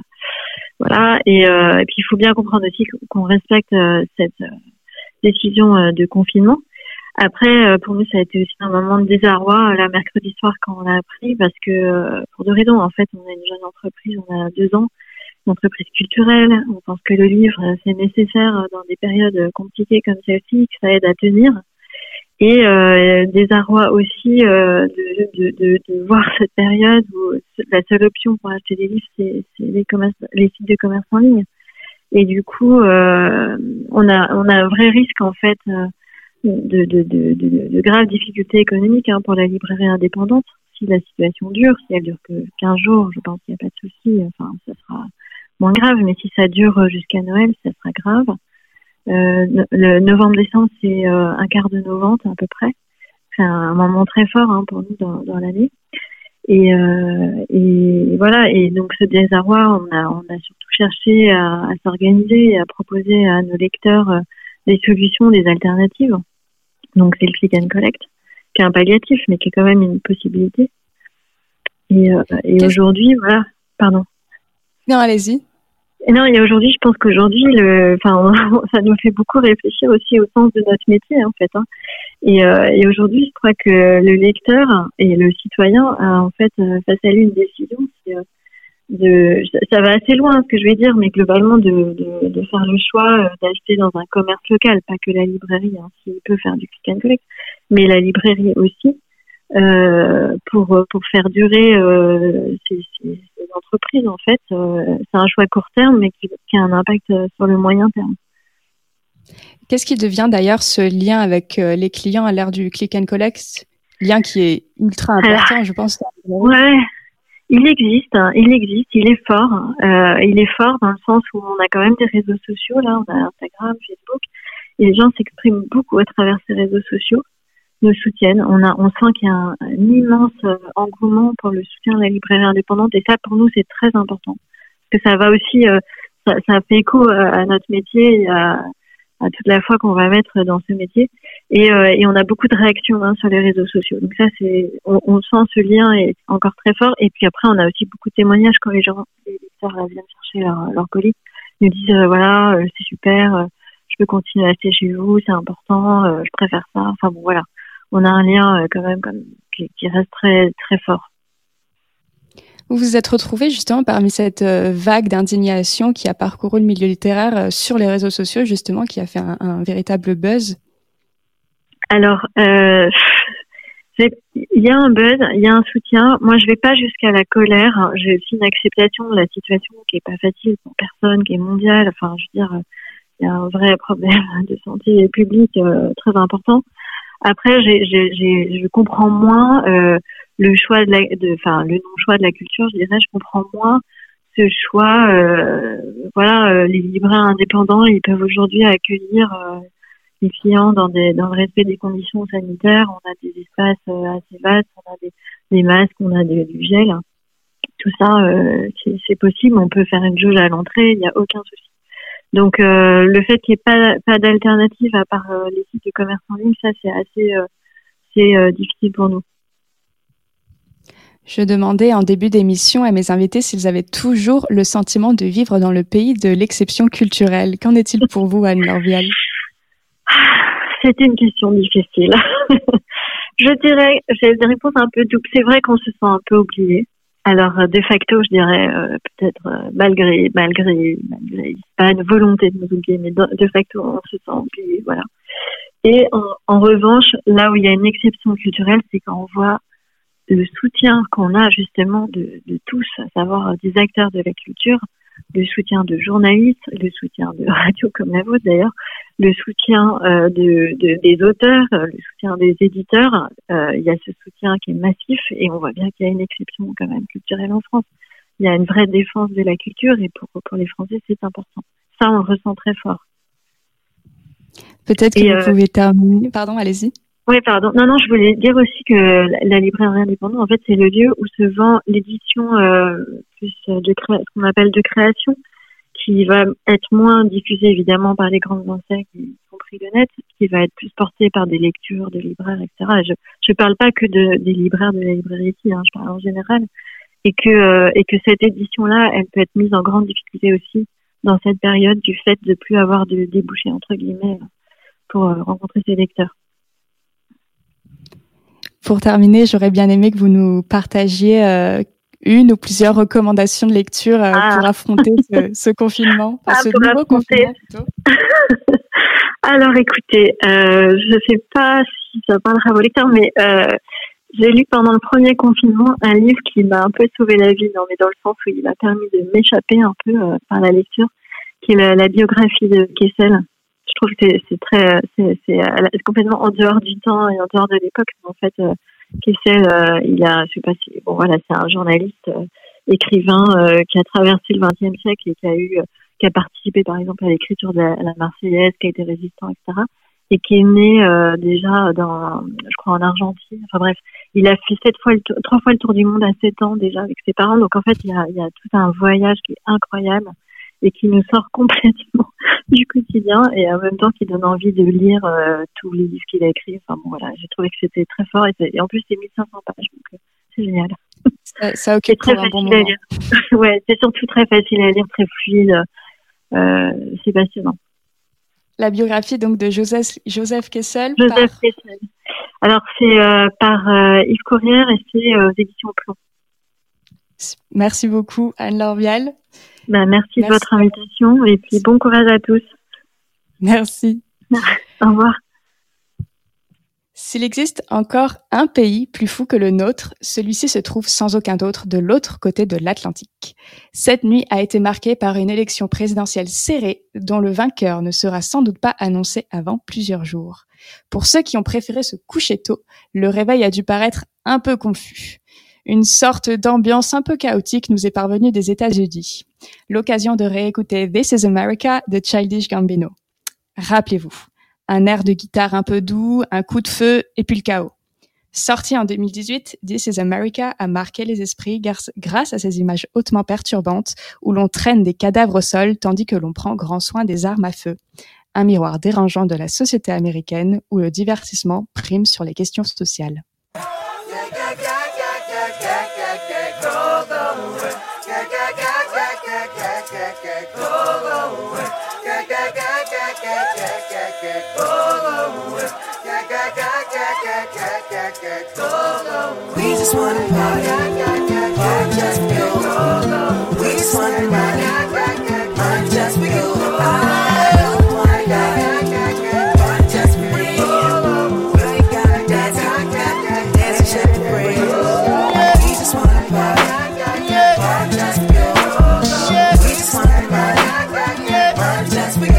voilà. Et, euh, et puis il faut bien comprendre aussi qu'on- qu'on respecte euh, cette euh, décision euh, de confinement. Après, euh, pour nous, ça a été aussi un moment de désarroi euh, la mercredi soir quand on l'a appris, parce que euh, pour deux raisons. En fait, on est une jeune entreprise, on a deux ans, une entreprise culturelle. On pense que le livre, c'est nécessaire dans des périodes compliquées comme celle-ci, que ça aide à tenir et euh, désarroi aussi euh, de, de, de, de voir [LAUGHS] cette période où la seule option pour acheter des livres, c'est les, les sites de commerce en ligne. Et du coup, euh, on, a, on a un vrai risque en fait euh, de, de, de, de, graves difficultés économiques hein, pour la librairie indépendante. Si la situation dure, si elle dure que 15 jours, je pense qu'il n'y a pas de souci. Enfin, ça sera moins grave. Mais si ça dure jusqu'à Noël, ça sera grave. Euh, le novembre-décembre, c'est euh, un quart de nos ventes à peu près. C'est un moment très fort hein, pour nous dans, dans l'année. Et, euh, et voilà. Et donc ce désarroi, on a, on a surtout cherché à, à s'organiser et à proposer à nos lecteurs euh, des solutions, des alternatives. Donc c'est le click and collect, qui est un palliatif, mais qui est quand même une possibilité. Et, euh, et aujourd'hui, voilà. Pardon. Non, allez-y. Et non, et aujourd'hui, je pense qu'aujourd'hui, le, enfin, [LAUGHS] ça nous fait beaucoup réfléchir aussi au sens de notre métier, en fait. Hein. Et, euh, et aujourd'hui, je crois que le lecteur et le citoyen a en fait euh, face à lui une décision. c'est, de, ça va assez loin, ce que je vais dire, mais globalement de, de, de faire le choix euh, d'acheter dans un commerce local, pas que la librairie, hein, s'il peut faire du click and collect, mais la librairie aussi, euh, pour pour faire durer euh, ces, ces- ces entreprises en fait. euh, c'est un choix court terme, mais qui, qui a un impact euh, sur le moyen terme. Qu'est-ce qui devient d'ailleurs ce lien avec les clients à l'ère du click and collect? Lien qui est ultra important, je pense. Ouais, il existe, hein, il existe, il est fort. Euh, il est fort dans le sens où on a quand même des réseaux sociaux, là, on a Instagram, Facebook, et les gens s'expriment beaucoup à travers ces réseaux sociaux, nous soutiennent. On a, on sent qu'il y a un, immense euh, engouement pour le soutien de la librairie indépendante, et ça, pour nous, c'est très important. Parce que ça va aussi, euh, ça, ça fait écho à, à notre métier, et à, à toute la foi qu'on va mettre dans ce métier. Et, euh, et on a beaucoup de réactions hein, sur les réseaux sociaux. Donc ça, c'est, on, on sent ce lien est encore très fort. Et puis après, on a aussi beaucoup de témoignages quand les gens, les lecteurs là, viennent chercher leur, leur colis, nous disent euh, voilà, euh, c'est super, euh, je peux continuer à acheter chez vous, c'est important, euh, je préfère ça. Enfin bon, voilà, on a un lien euh, quand même comme, qui, qui reste très très fort. Vous vous êtes retrouvé justement parmi cette euh, vague d'indignation qui a parcouru le milieu littéraire euh, sur les réseaux sociaux, justement, qui a fait un, véritable buzz? Alors, euh, il y a un buzz, il y a un soutien. Moi, je vais pas jusqu'à la colère. J'ai aussi une acceptation de la situation qui est pas facile pour personne, qui est mondiale. Enfin, je veux dire, il y a un vrai problème [LAUGHS] de santé publique très important. Après, j'ai, j'ai, je comprends moins euh, le choix de la, de, enfin, le non-choix de la culture. Je dirais, je comprends moins ce choix. euh, voilà, euh, les libraires indépendants, ils peuvent aujourd'hui accueillir. euh, les clients dans, des, dans le respect des conditions sanitaires. On a des espaces euh, assez vastes, on a des, des masques, on a des- du gel. Tout ça, c'est c'est possible. On peut faire une jauge à l'entrée, il n'y a aucun souci. Donc, euh, le fait qu'il n'y ait pas, pas d'alternative à part euh, les sites de commerce en ligne, ça, c'est assez euh, c'est difficile pour nous. Je demandais en début d'émission à mes invités s'ils avaient toujours le sentiment de vivre dans le pays de l'exception culturelle. Qu'en est-il pour vous, Anne Lorvial C'était une question difficile. [LAUGHS] je dirais, j'ai des réponses un peu doubles. C'est vrai qu'on se sent un peu oublié. Alors, euh, de facto, je dirais euh, peut-être euh, malgré, malgré, malgré, pas une volonté de nous oublier, mais de, facto, on se sent oublié, voilà. Et en, en revanche, là où il y a une exception culturelle, c'est quand on voit le soutien qu'on a justement de, de tous, à savoir euh, des acteurs de la culture, le soutien de journalistes, le soutien de [LAUGHS] radios comme la vôtre d'ailleurs, le soutien euh, de, de- des auteurs, euh, le soutien des éditeurs. Euh, il y a ce soutien qui est massif et on voit bien qu'il y a une exception quand même culturelle en France. Il y a une vraie défense de la culture et pour, pour les Français, c'est important. Ça, on le ressent très fort. Peut-être que Et, vous pouvez terminer. Pardon, allez-y. Oui, pardon. Non, non, je voulais dire aussi que la, la librairie indépendante, en fait, c'est le lieu où se vend l'édition euh, euh, de ce qu'on appelle de création, qui va être moins diffusée évidemment par les grandes enseignes, y compris le net, qui va être plus portée par des lectures de libraires, etc. Et je je parle pas que de, des libraires de la librairie ici, hein, je parle en général, et que euh, et que cette édition-là, elle peut être mise en grande difficulté aussi dans cette période du fait de plus avoir de débouchés entre guillemets pour euh, rencontrer ses lecteurs. Pour terminer, j'aurais bien aimé que vous nous partagiez une ou plusieurs recommandations de lecture euh, Ah. pour affronter ce, [LAUGHS] ce confinement, Ah, ce nouveau affronter. confinement plutôt. [LAUGHS] Alors écoutez, euh, je sais pas si ça parlera vos lecteurs, mais euh, j'ai lu pendant le premier confinement un livre qui m'a un peu sauvé la vie, non, mais dans le sens où il m'a permis de m'échapper un peu euh, par la lecture, qui est la, la biographie de Kessel. Je trouve que c'est- très, c'est euh, c'est complètement en dehors du temps et en dehors de l'époque. En fait, Kessel, euh, il a, je sais pas si, bon voilà, c'est un journaliste, euh, écrivain euh, qui a traversé le XXe siècle et qui a eu, qui a participé par exemple à l'écriture de la, la Marseillaise, qui a été résistant, etc. Et qui est né déjà dans, je crois en Argentine. Enfin bref, il a fait sept fois, le trois fois le tour du monde à sept ans déjà avec ses parents. Donc en fait, il y a, il y a tout un voyage qui est incroyable et qui nous sort complètement [LAUGHS] du quotidien et en même temps qui donne envie de lire euh, tous les livres qu'il a écrits. Enfin bon voilà, j'ai trouvé que c'était très fort et, en plus c'est 1500 pages, donc euh, c'est génial. Ça, ça C'est occupe très un bon facile à moment. lire. [LAUGHS] ouais, c'est surtout très facile à lire, très fluide. Euh, c'est passionnant. La biographie donc de Joseph, Joseph Kessel. Joseph par- Kessel. Alors c'est euh, par euh, Yves Courrière et c'est aux éditions Plomb. Merci beaucoup Anne-Laure Vial. Ben, merci, de votre invitation et puis bon courage à tous. Merci. [LAUGHS] Au revoir. S'il existe encore un pays plus fou que le nôtre, celui-ci se trouve sans aucun autre de l'autre côté de l'Atlantique. Cette nuit a été marquée par une élection présidentielle serrée dont le vainqueur ne sera sans doute pas annoncé avant plusieurs jours. Pour ceux qui ont préféré se coucher tôt, le réveil a dû paraître un peu confus. Une sorte d'ambiance un peu chaotique nous est parvenue des États-Unis. L'occasion de réécouter This is America de Childish Gambino. Rappelez-vous, un air de guitare un peu doux, un coup de feu et puis le chaos. Sorti en 2018, This is America a marqué les esprits grâce à ces images hautement perturbantes où l'on traîne des cadavres au sol tandis que l'on prend grand soin des armes à feu. Un miroir dérangeant de la société américaine où le divertissement prime sur les questions sociales. just wanna party. I just we go. We just wanna party. I just we go. We just wanna party. I just go. We just wanna party. I just we go.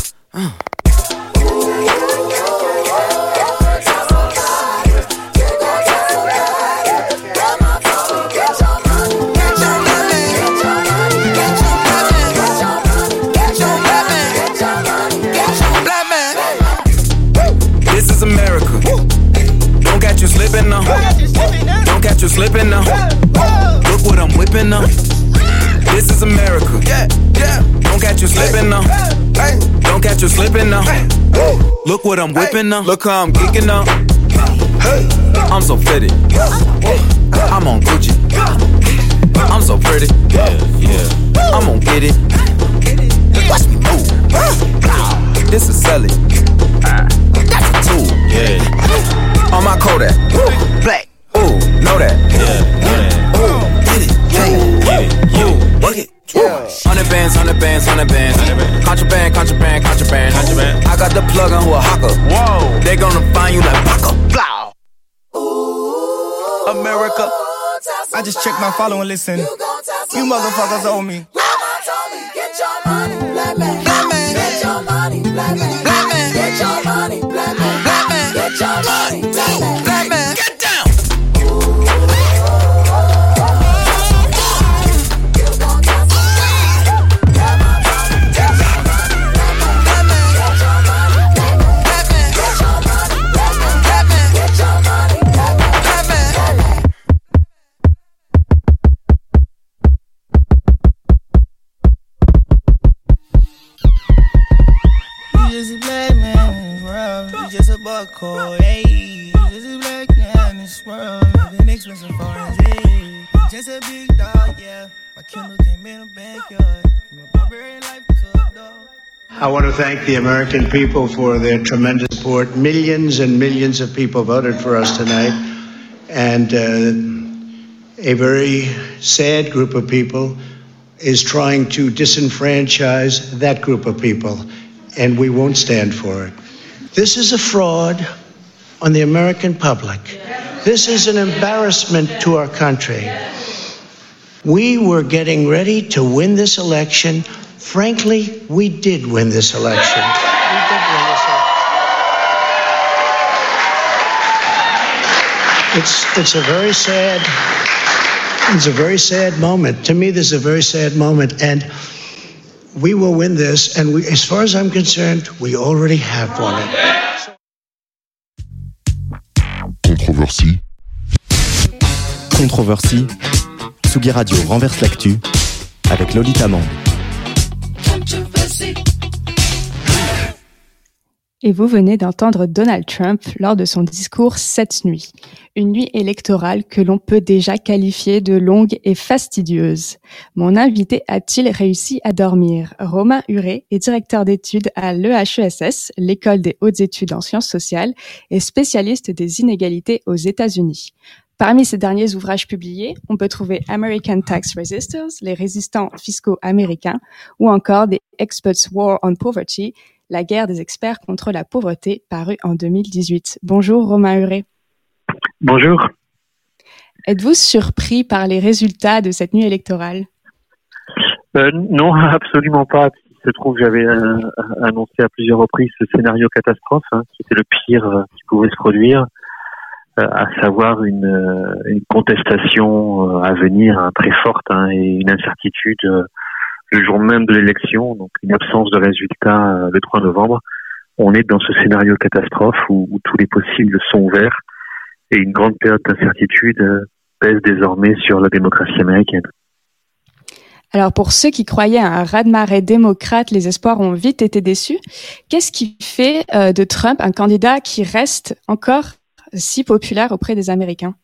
You slipping now. Look what I'm whipping now. Look how I'm geeking now. I'm so fitted. I'm on Gucci. I'm so pretty. Yeah, yeah. I'm gonna get it. Watch me move. This is Sally. That's a tool. Yeah. On my Kodak. Black. Ooh, know that. Hundred bands, hundred bands, hundred bands. Contraband, contraband, contraband. Contraband. I got the plug on who a hawker. Whoa. They gonna find you like Paco. Blow. America. I just checked my follow and listen. You motherfuckers owe me. Get your money, black man. Black man. Get your money, black man. Black man. Get your money, black man. World. You just a bucko, hey. You just a black man in this world. Living expensive foreign hey. Just a big dog, yeah. My Kindle came in the backyard. A barbarian life a dog. I want to thank the American people for their tremendous support. Millions and millions of people voted for us tonight. And uh, a very sad group of people is trying to disenfranchise that group of people. And we won't stand for it. This is a fraud on the American public. This is an embarrassment to our country. We were getting ready to win this election. Frankly, we did win this election. We did win this election. It's, it's a very sad, it's a very sad moment. To me, this is a very sad moment. And we will win this. And we, as far as I'm concerned, we already have won it. Controversie. Controversie. Tsugi Radio renverse l'actu avec Lolita Mang. Et vous venez d'entendre Donald Trump lors de son discours cette nuit. Une nuit électorale que l'on peut déjà qualifier de longue et fastidieuse. Mon invité a-t-il réussi à dormir? Romain Huré est directeur d'études à l'EHESS, l'école des hautes études en sciences sociales, et spécialiste des inégalités aux États-Unis. Parmi ses derniers ouvrages publiés, on peut trouver American Tax Resistors, les résistants fiscaux américains, ou encore The Experts War on Poverty, la guerre des experts contre la pauvreté, paru en 2018. Bonjour Romain Huré. Bonjour. Êtes-vous surpris par les résultats de cette nuit électorale? Euh, non, [LAUGHS] absolument pas. Il se trouve, j'avais euh, annoncé à plusieurs reprises ce scénario catastrophe, hein, qui était le pire euh, qui pouvait se produire, à savoir une, une contestation à venir hein, très forte hein, et une incertitude le jour même de l'élection, donc une absence de résultat euh, le 3 novembre. On est dans ce scénario catastrophe où, où tous les possibles sont ouverts et une grande période d'incertitude euh, pèse désormais sur la démocratie américaine. Alors pour ceux qui croyaient à un raz-de-marée démocrate, les espoirs ont vite été déçus. Qu'est-ce qui fait euh, de Trump un candidat qui reste encore si populaire auprès des Américains?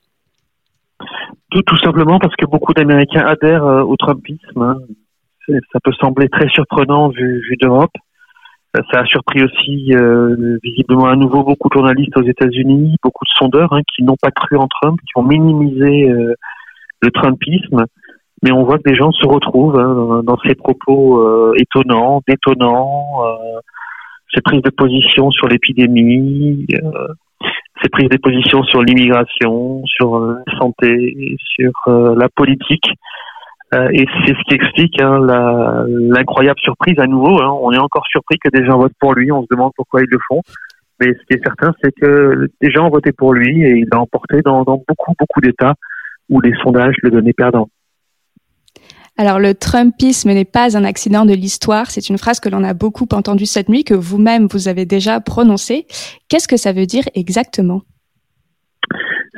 Tout, tout simplement parce que beaucoup d'Américains adhèrent euh, au Trumpisme. Ça peut sembler très surprenant vu, vu d'Europe. Euh, Ça a surpris aussi euh, visiblement à nouveau beaucoup de journalistes aux États-Unis, beaucoup de sondeurs hein, qui n'ont pas cru en Trump, qui ont minimisé euh, le Trumpisme. Mais on voit que des gens se retrouvent hein, dans, ces propos euh, étonnants, détonnants, euh, ces prises de position sur l'épidémie, euh, ces prises de position sur l'immigration, sur la santé, sur la politique. Euh, et c'est ce qui explique hein, l'incroyable surprise à nouveau. hein. On est encore surpris que des gens votent pour lui. On se demande pourquoi ils le font. Mais ce qui est certain, c'est que des gens ont voté pour lui et il a emporté dans, dans beaucoup, beaucoup d'États où les sondages le donnaient perdant. Alors le Trumpisme n'est pas un accident de l'histoire, c'est une phrase que l'on a beaucoup entendue cette nuit, que vous-même vous avez déjà prononcée. Qu'est-ce que ça veut dire exactement?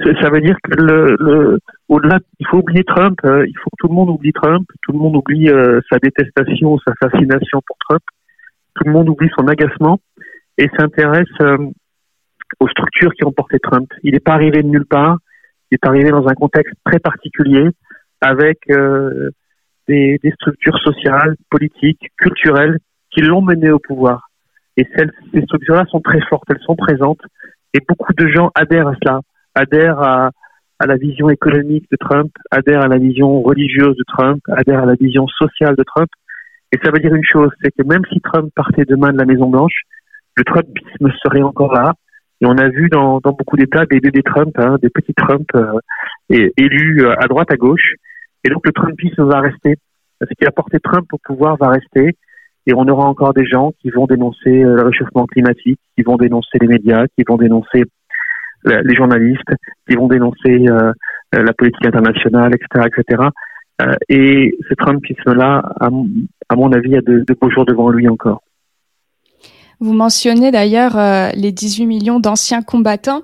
Ça veut dire que le, le au-delà, il faut oublier Trump. euh, il faut que tout le monde oublie Trump. Tout le monde oublie euh, sa détestation, sa fascination pour Trump. tout le monde oublie son agacement et s'intéresse euh, aux structures qui ont porté Trump. Il n'est pas arrivé de nulle part, il est arrivé dans un contexte très particulier avec euh, des, des, structures sociales, politiques, culturelles qui l'ont mené au pouvoir. Et celles, ces structures-là sont très fortes, elles sont présentes, et beaucoup de gens adhèrent à cela, adhèrent à, la vision économique de Trump, adhèrent à la vision religieuse de Trump, adhèrent à la vision sociale de Trump. Et ça veut dire une chose, c'est que même si Trump partait demain de la Maison Blanche, le Trumpisme serait encore là. Et on a vu dans, dans beaucoup d'États des bébés Trump, hein, des petits Trump euh, élus euh, à droite, à gauche. Et donc le Trumpisme va rester. Ce qui a porté Trump au pouvoir va rester. Et on aura encore des gens qui vont dénoncer euh, le réchauffement climatique, qui vont dénoncer les médias, qui vont dénoncer les journalistes, qui vont dénoncer euh, la politique internationale, etc., etc. Euh, et ce Trumpisme-là, à, à, mon avis, a de, beaux jours devant lui encore. Vous mentionnez d'ailleurs euh, les 18 millions d'anciens combattants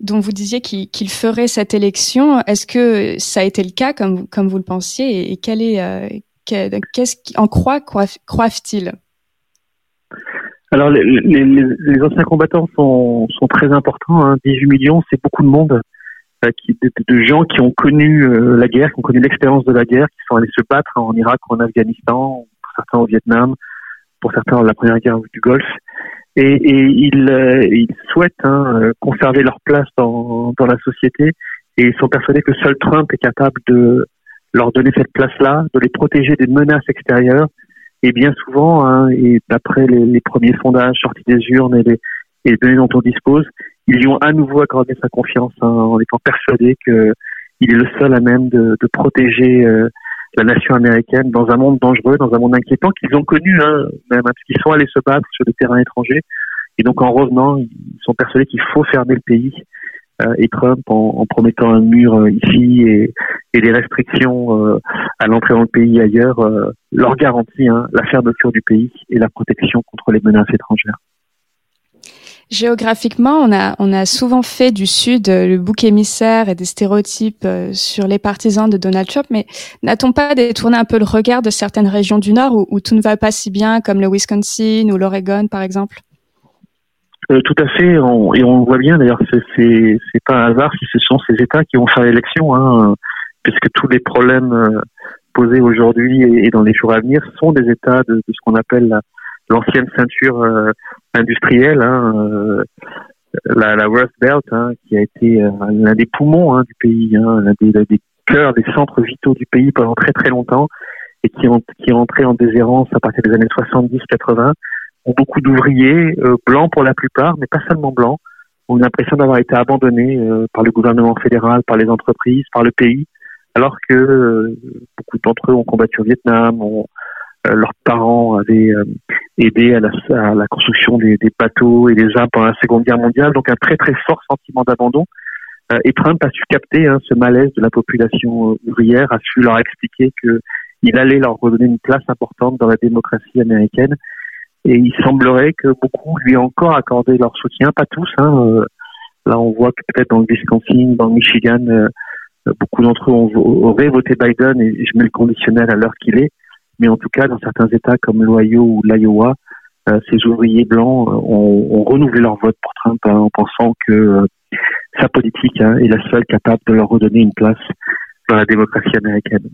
dont vous disiez qu'ils qu feraient cette élection. Est-ce que ça a été le cas comme, vous le pensiez et, quel est, euh, qu'est-ce en quoi croivent-ils? Alors les, les, les, anciens combattants sont, sont très importants. Hein. 18 millions, c'est beaucoup de monde. Euh, qui, de, de, gens qui ont connu euh, la guerre, qui ont connu l'expérience de la guerre, qui sont allés se battre en Irak en Afghanistan, pour certains au Vietnam, pour certains la première guerre du Golfe, et, et ils, euh, ils, souhaitent hein, conserver leur place dans, dans, la société et ils sont persuadés que seul Trump est capable de leur donner cette place-là, de les protéger des menaces extérieures. Et bien souvent, hein, et d'après les, premiers sondages sortis des urnes et les, et les données dont on dispose, ils lui ont à nouveau accordé sa confiance hein, en étant persuadés qu'il est le seul à même de, de protéger euh, la nation américaine dans un monde dangereux, dans un monde inquiétant qu'ils ont connu, hein, même parce qu'ils sont allés se battre sur des terrains étrangers. Et donc en revenant, ils sont persuadés qu'il faut fermer le pays. Euh, et Trump, en, promettant un mur euh, ici et, des restrictions euh, à l'entrée dans le pays ailleurs, leur garantit hein, la fermeture du pays et la protection contre les menaces étrangères. Géographiquement, on a, souvent fait du Sud le bouc émissaire et des stéréotypes sur les partisans de Donald Trump, mais n'a-t-on pas détourné un peu le regard de certaines régions du Nord où tout ne va pas si bien, comme le Wisconsin ou l'Oregon, par exemple? Euh, Tout à fait, on, et on le voit bien d'ailleurs, c'est pas un hasard si ce sont ces États qui vont faire l'élection, hein, puisque tous les problèmes euh, posés aujourd'hui et, dans les jours à venir sont des États de, ce qu'on appelle la, l'ancienne ceinture euh, industrielle, hein, euh, la, la Rust Belt, hein, qui a été l'un des poumons hein, du pays, hein, l'un des, des cœurs, des centres vitaux du pays pendant très très longtemps, et qui, ont, qui est entré en déshérence à partir des années 70-80, beaucoup d'ouvriers, euh, blancs pour la plupart, mais pas seulement blancs, ont l'impression d'avoir été abandonnés euh, par le gouvernement fédéral, par les entreprises, par le pays, alors que euh, beaucoup d'entre eux ont combattu au Vietnam, ont, leurs parents avaient aidé à la, à la construction des, des, bateaux et des armes pendant la Seconde Guerre mondiale, donc un très très fort sentiment d'abandon. Et Trump a su capter hein, ce malaise de la population ouvrière, a su leur expliquer que il allait leur redonner une place importante dans la démocratie américaine. Et il semblerait que beaucoup lui ont encore accordé leur soutien, pas tous. Hein, là, on voit que peut-être dans le Wisconsin, dans le Michigan, beaucoup d'entre eux auraient voté Biden, et je mets le conditionnel à l'heure qu'il est mais en tout cas, dans certains États comme l'Ohio ou l'Iowa, euh, ces ouvriers blancs euh, ont, ont, renouvelé leur vote pour Trump hein, en pensant que euh, sa politique hein, est la seule capable de leur redonner une place dans la démocratie américaine.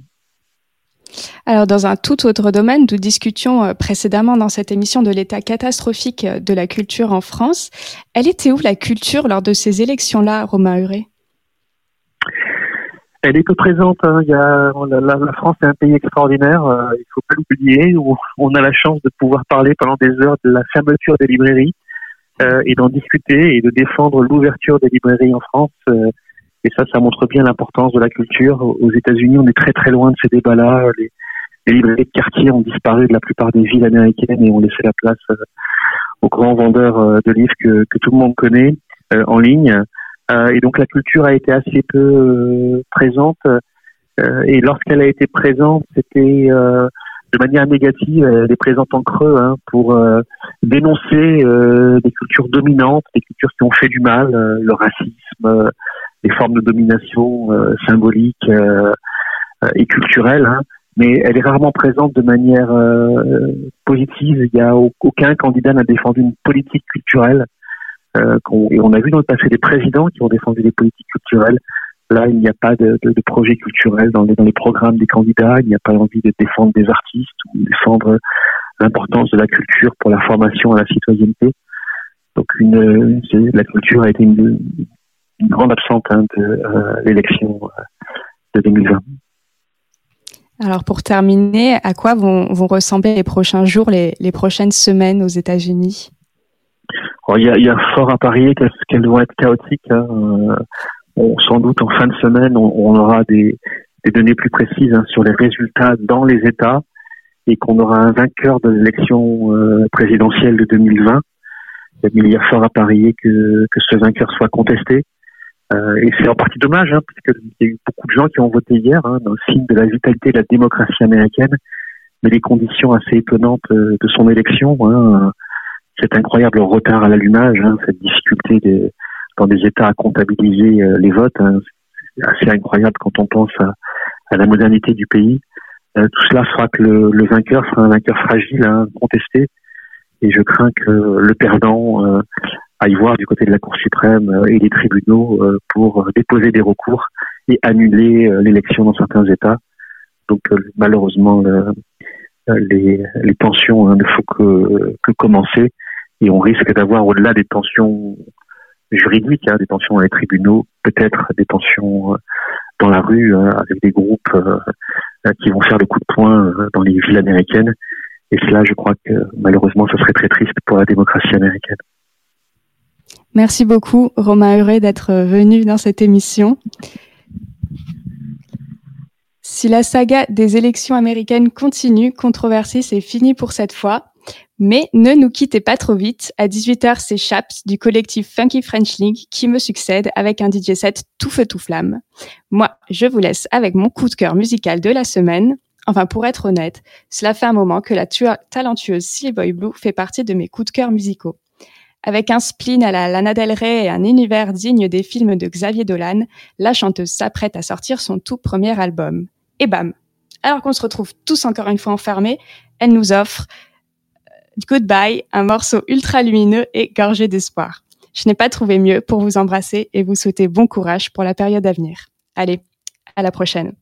Alors, dans un tout autre domaine, nous discutions précédemment dans cette émission de l'état catastrophique de la culture en France. Elle était où la culture lors de ces élections-là, Romain Huré? Elle est présente. Hein. La, France est un pays extraordinaire. Euh, il faut pas l'oublier. On, a la chance de pouvoir parler pendant des heures de la fermeture des librairies euh, et d'en discuter et de défendre l'ouverture des librairies en France. Euh, et ça, ça montre bien l'importance de la culture. Aux États-Unis, on est très très loin de ces débats-là. Les, librairies de quartier ont disparu de la plupart des villes américaines et ont laissé la place euh, aux grands vendeurs euh, de livres que, tout le monde connaît euh, en ligne. Et donc la culture a été assez peu présente. Et lorsqu'elle a été présente, c'était de manière négative, elle est présente en creux hein, pour dénoncer des cultures dominantes, des cultures qui ont fait du mal, le racisme, les formes de domination symboliques et culturelles. Hein. mais elle est rarement présente de manière euh, positive. Il n'y a aucun candidat n'a défendu une politique culturelle. Euh, et on a vu dans le passé des présidents qui ont défendu des politiques culturelles. Là, il n'y a pas de, de, de, projet culturel dans les, dans les programmes des candidats. Il n'y a pas envie de défendre des artistes ou défendre l'importance de la culture pour la formation à la citoyenneté. Donc, une, la culture a été une, une grande absente hein, de euh, l'élection euh, de 2020. Alors pour terminer, à quoi vont, vont ressembler les prochains jours, les, les prochaines semaines aux États-Unis? Il y, a, il y, a, fort à parier qu'elles vont être chaotiques. Hein. On, sans doute en fin de semaine, on, on aura des, des, données plus précises hein, sur les résultats dans les États et qu'on aura un vainqueur de l'élection euh, présidentielle de 2020. Mais il y a fort à parier que, que ce vainqueur soit contesté. Euh, et c'est en partie dommage, hein, puisqu'il y a eu beaucoup de gens qui ont voté hier, hein, dans le signe de la vitalité de la démocratie américaine, mais des conditions assez étonnantes euh, de son élection. Hein, cet incroyable retard à l'allumage, hein, cette difficulté des, dans des États à comptabiliser euh, les votes, hein, c'est assez incroyable quand on pense à, à la modernité du pays. Tout cela fera que le, le, vainqueur sera un vainqueur fragile, hein, contesté, et je crains que le perdant euh, aille voir du côté de la Cour suprême euh, et des tribunaux euh, pour déposer des recours et annuler euh, l'élection dans certains États. Donc malheureusement, les, les tensions hein, ne font que, que commencer et on risque d'avoir au-delà des tensions juridiques, hein, des tensions dans les tribunaux, peut-être des tensions dans la rue hein, avec des groupes qui vont faire le coup de poing dans les villes américaines. Et cela, je crois que malheureusement, ce serait très triste pour la démocratie américaine. Merci beaucoup, Romain Huré, d'être venu dans cette émission. Si la saga des élections américaines continue, controversée, c'est fini pour cette fois. Mais ne nous quittez pas trop vite. À 18h, c'est Chaps du collectif Funky French League qui me succède avec un DJ set tout feu tout flamme. Moi, je vous laisse avec mon coup de cœur musical de la semaine. Enfin, pour être honnête, cela fait un moment que la talentueuse Silly Boy Blue fait partie de mes coups de cœur musicaux. Avec un spleen à la Lana Del Rey et un univers digne des films de Xavier Dolan, la chanteuse s'apprête à sortir son tout premier album. Et bam Alors qu'on se retrouve tous encore une fois enfermés, elle nous offre euh, Goodbye, un morceau ultra lumineux et gorgé d'espoir. Je n'ai pas trouvé mieux pour vous embrasser et vous souhaiter bon courage pour la période à venir. Allez, à la prochaine.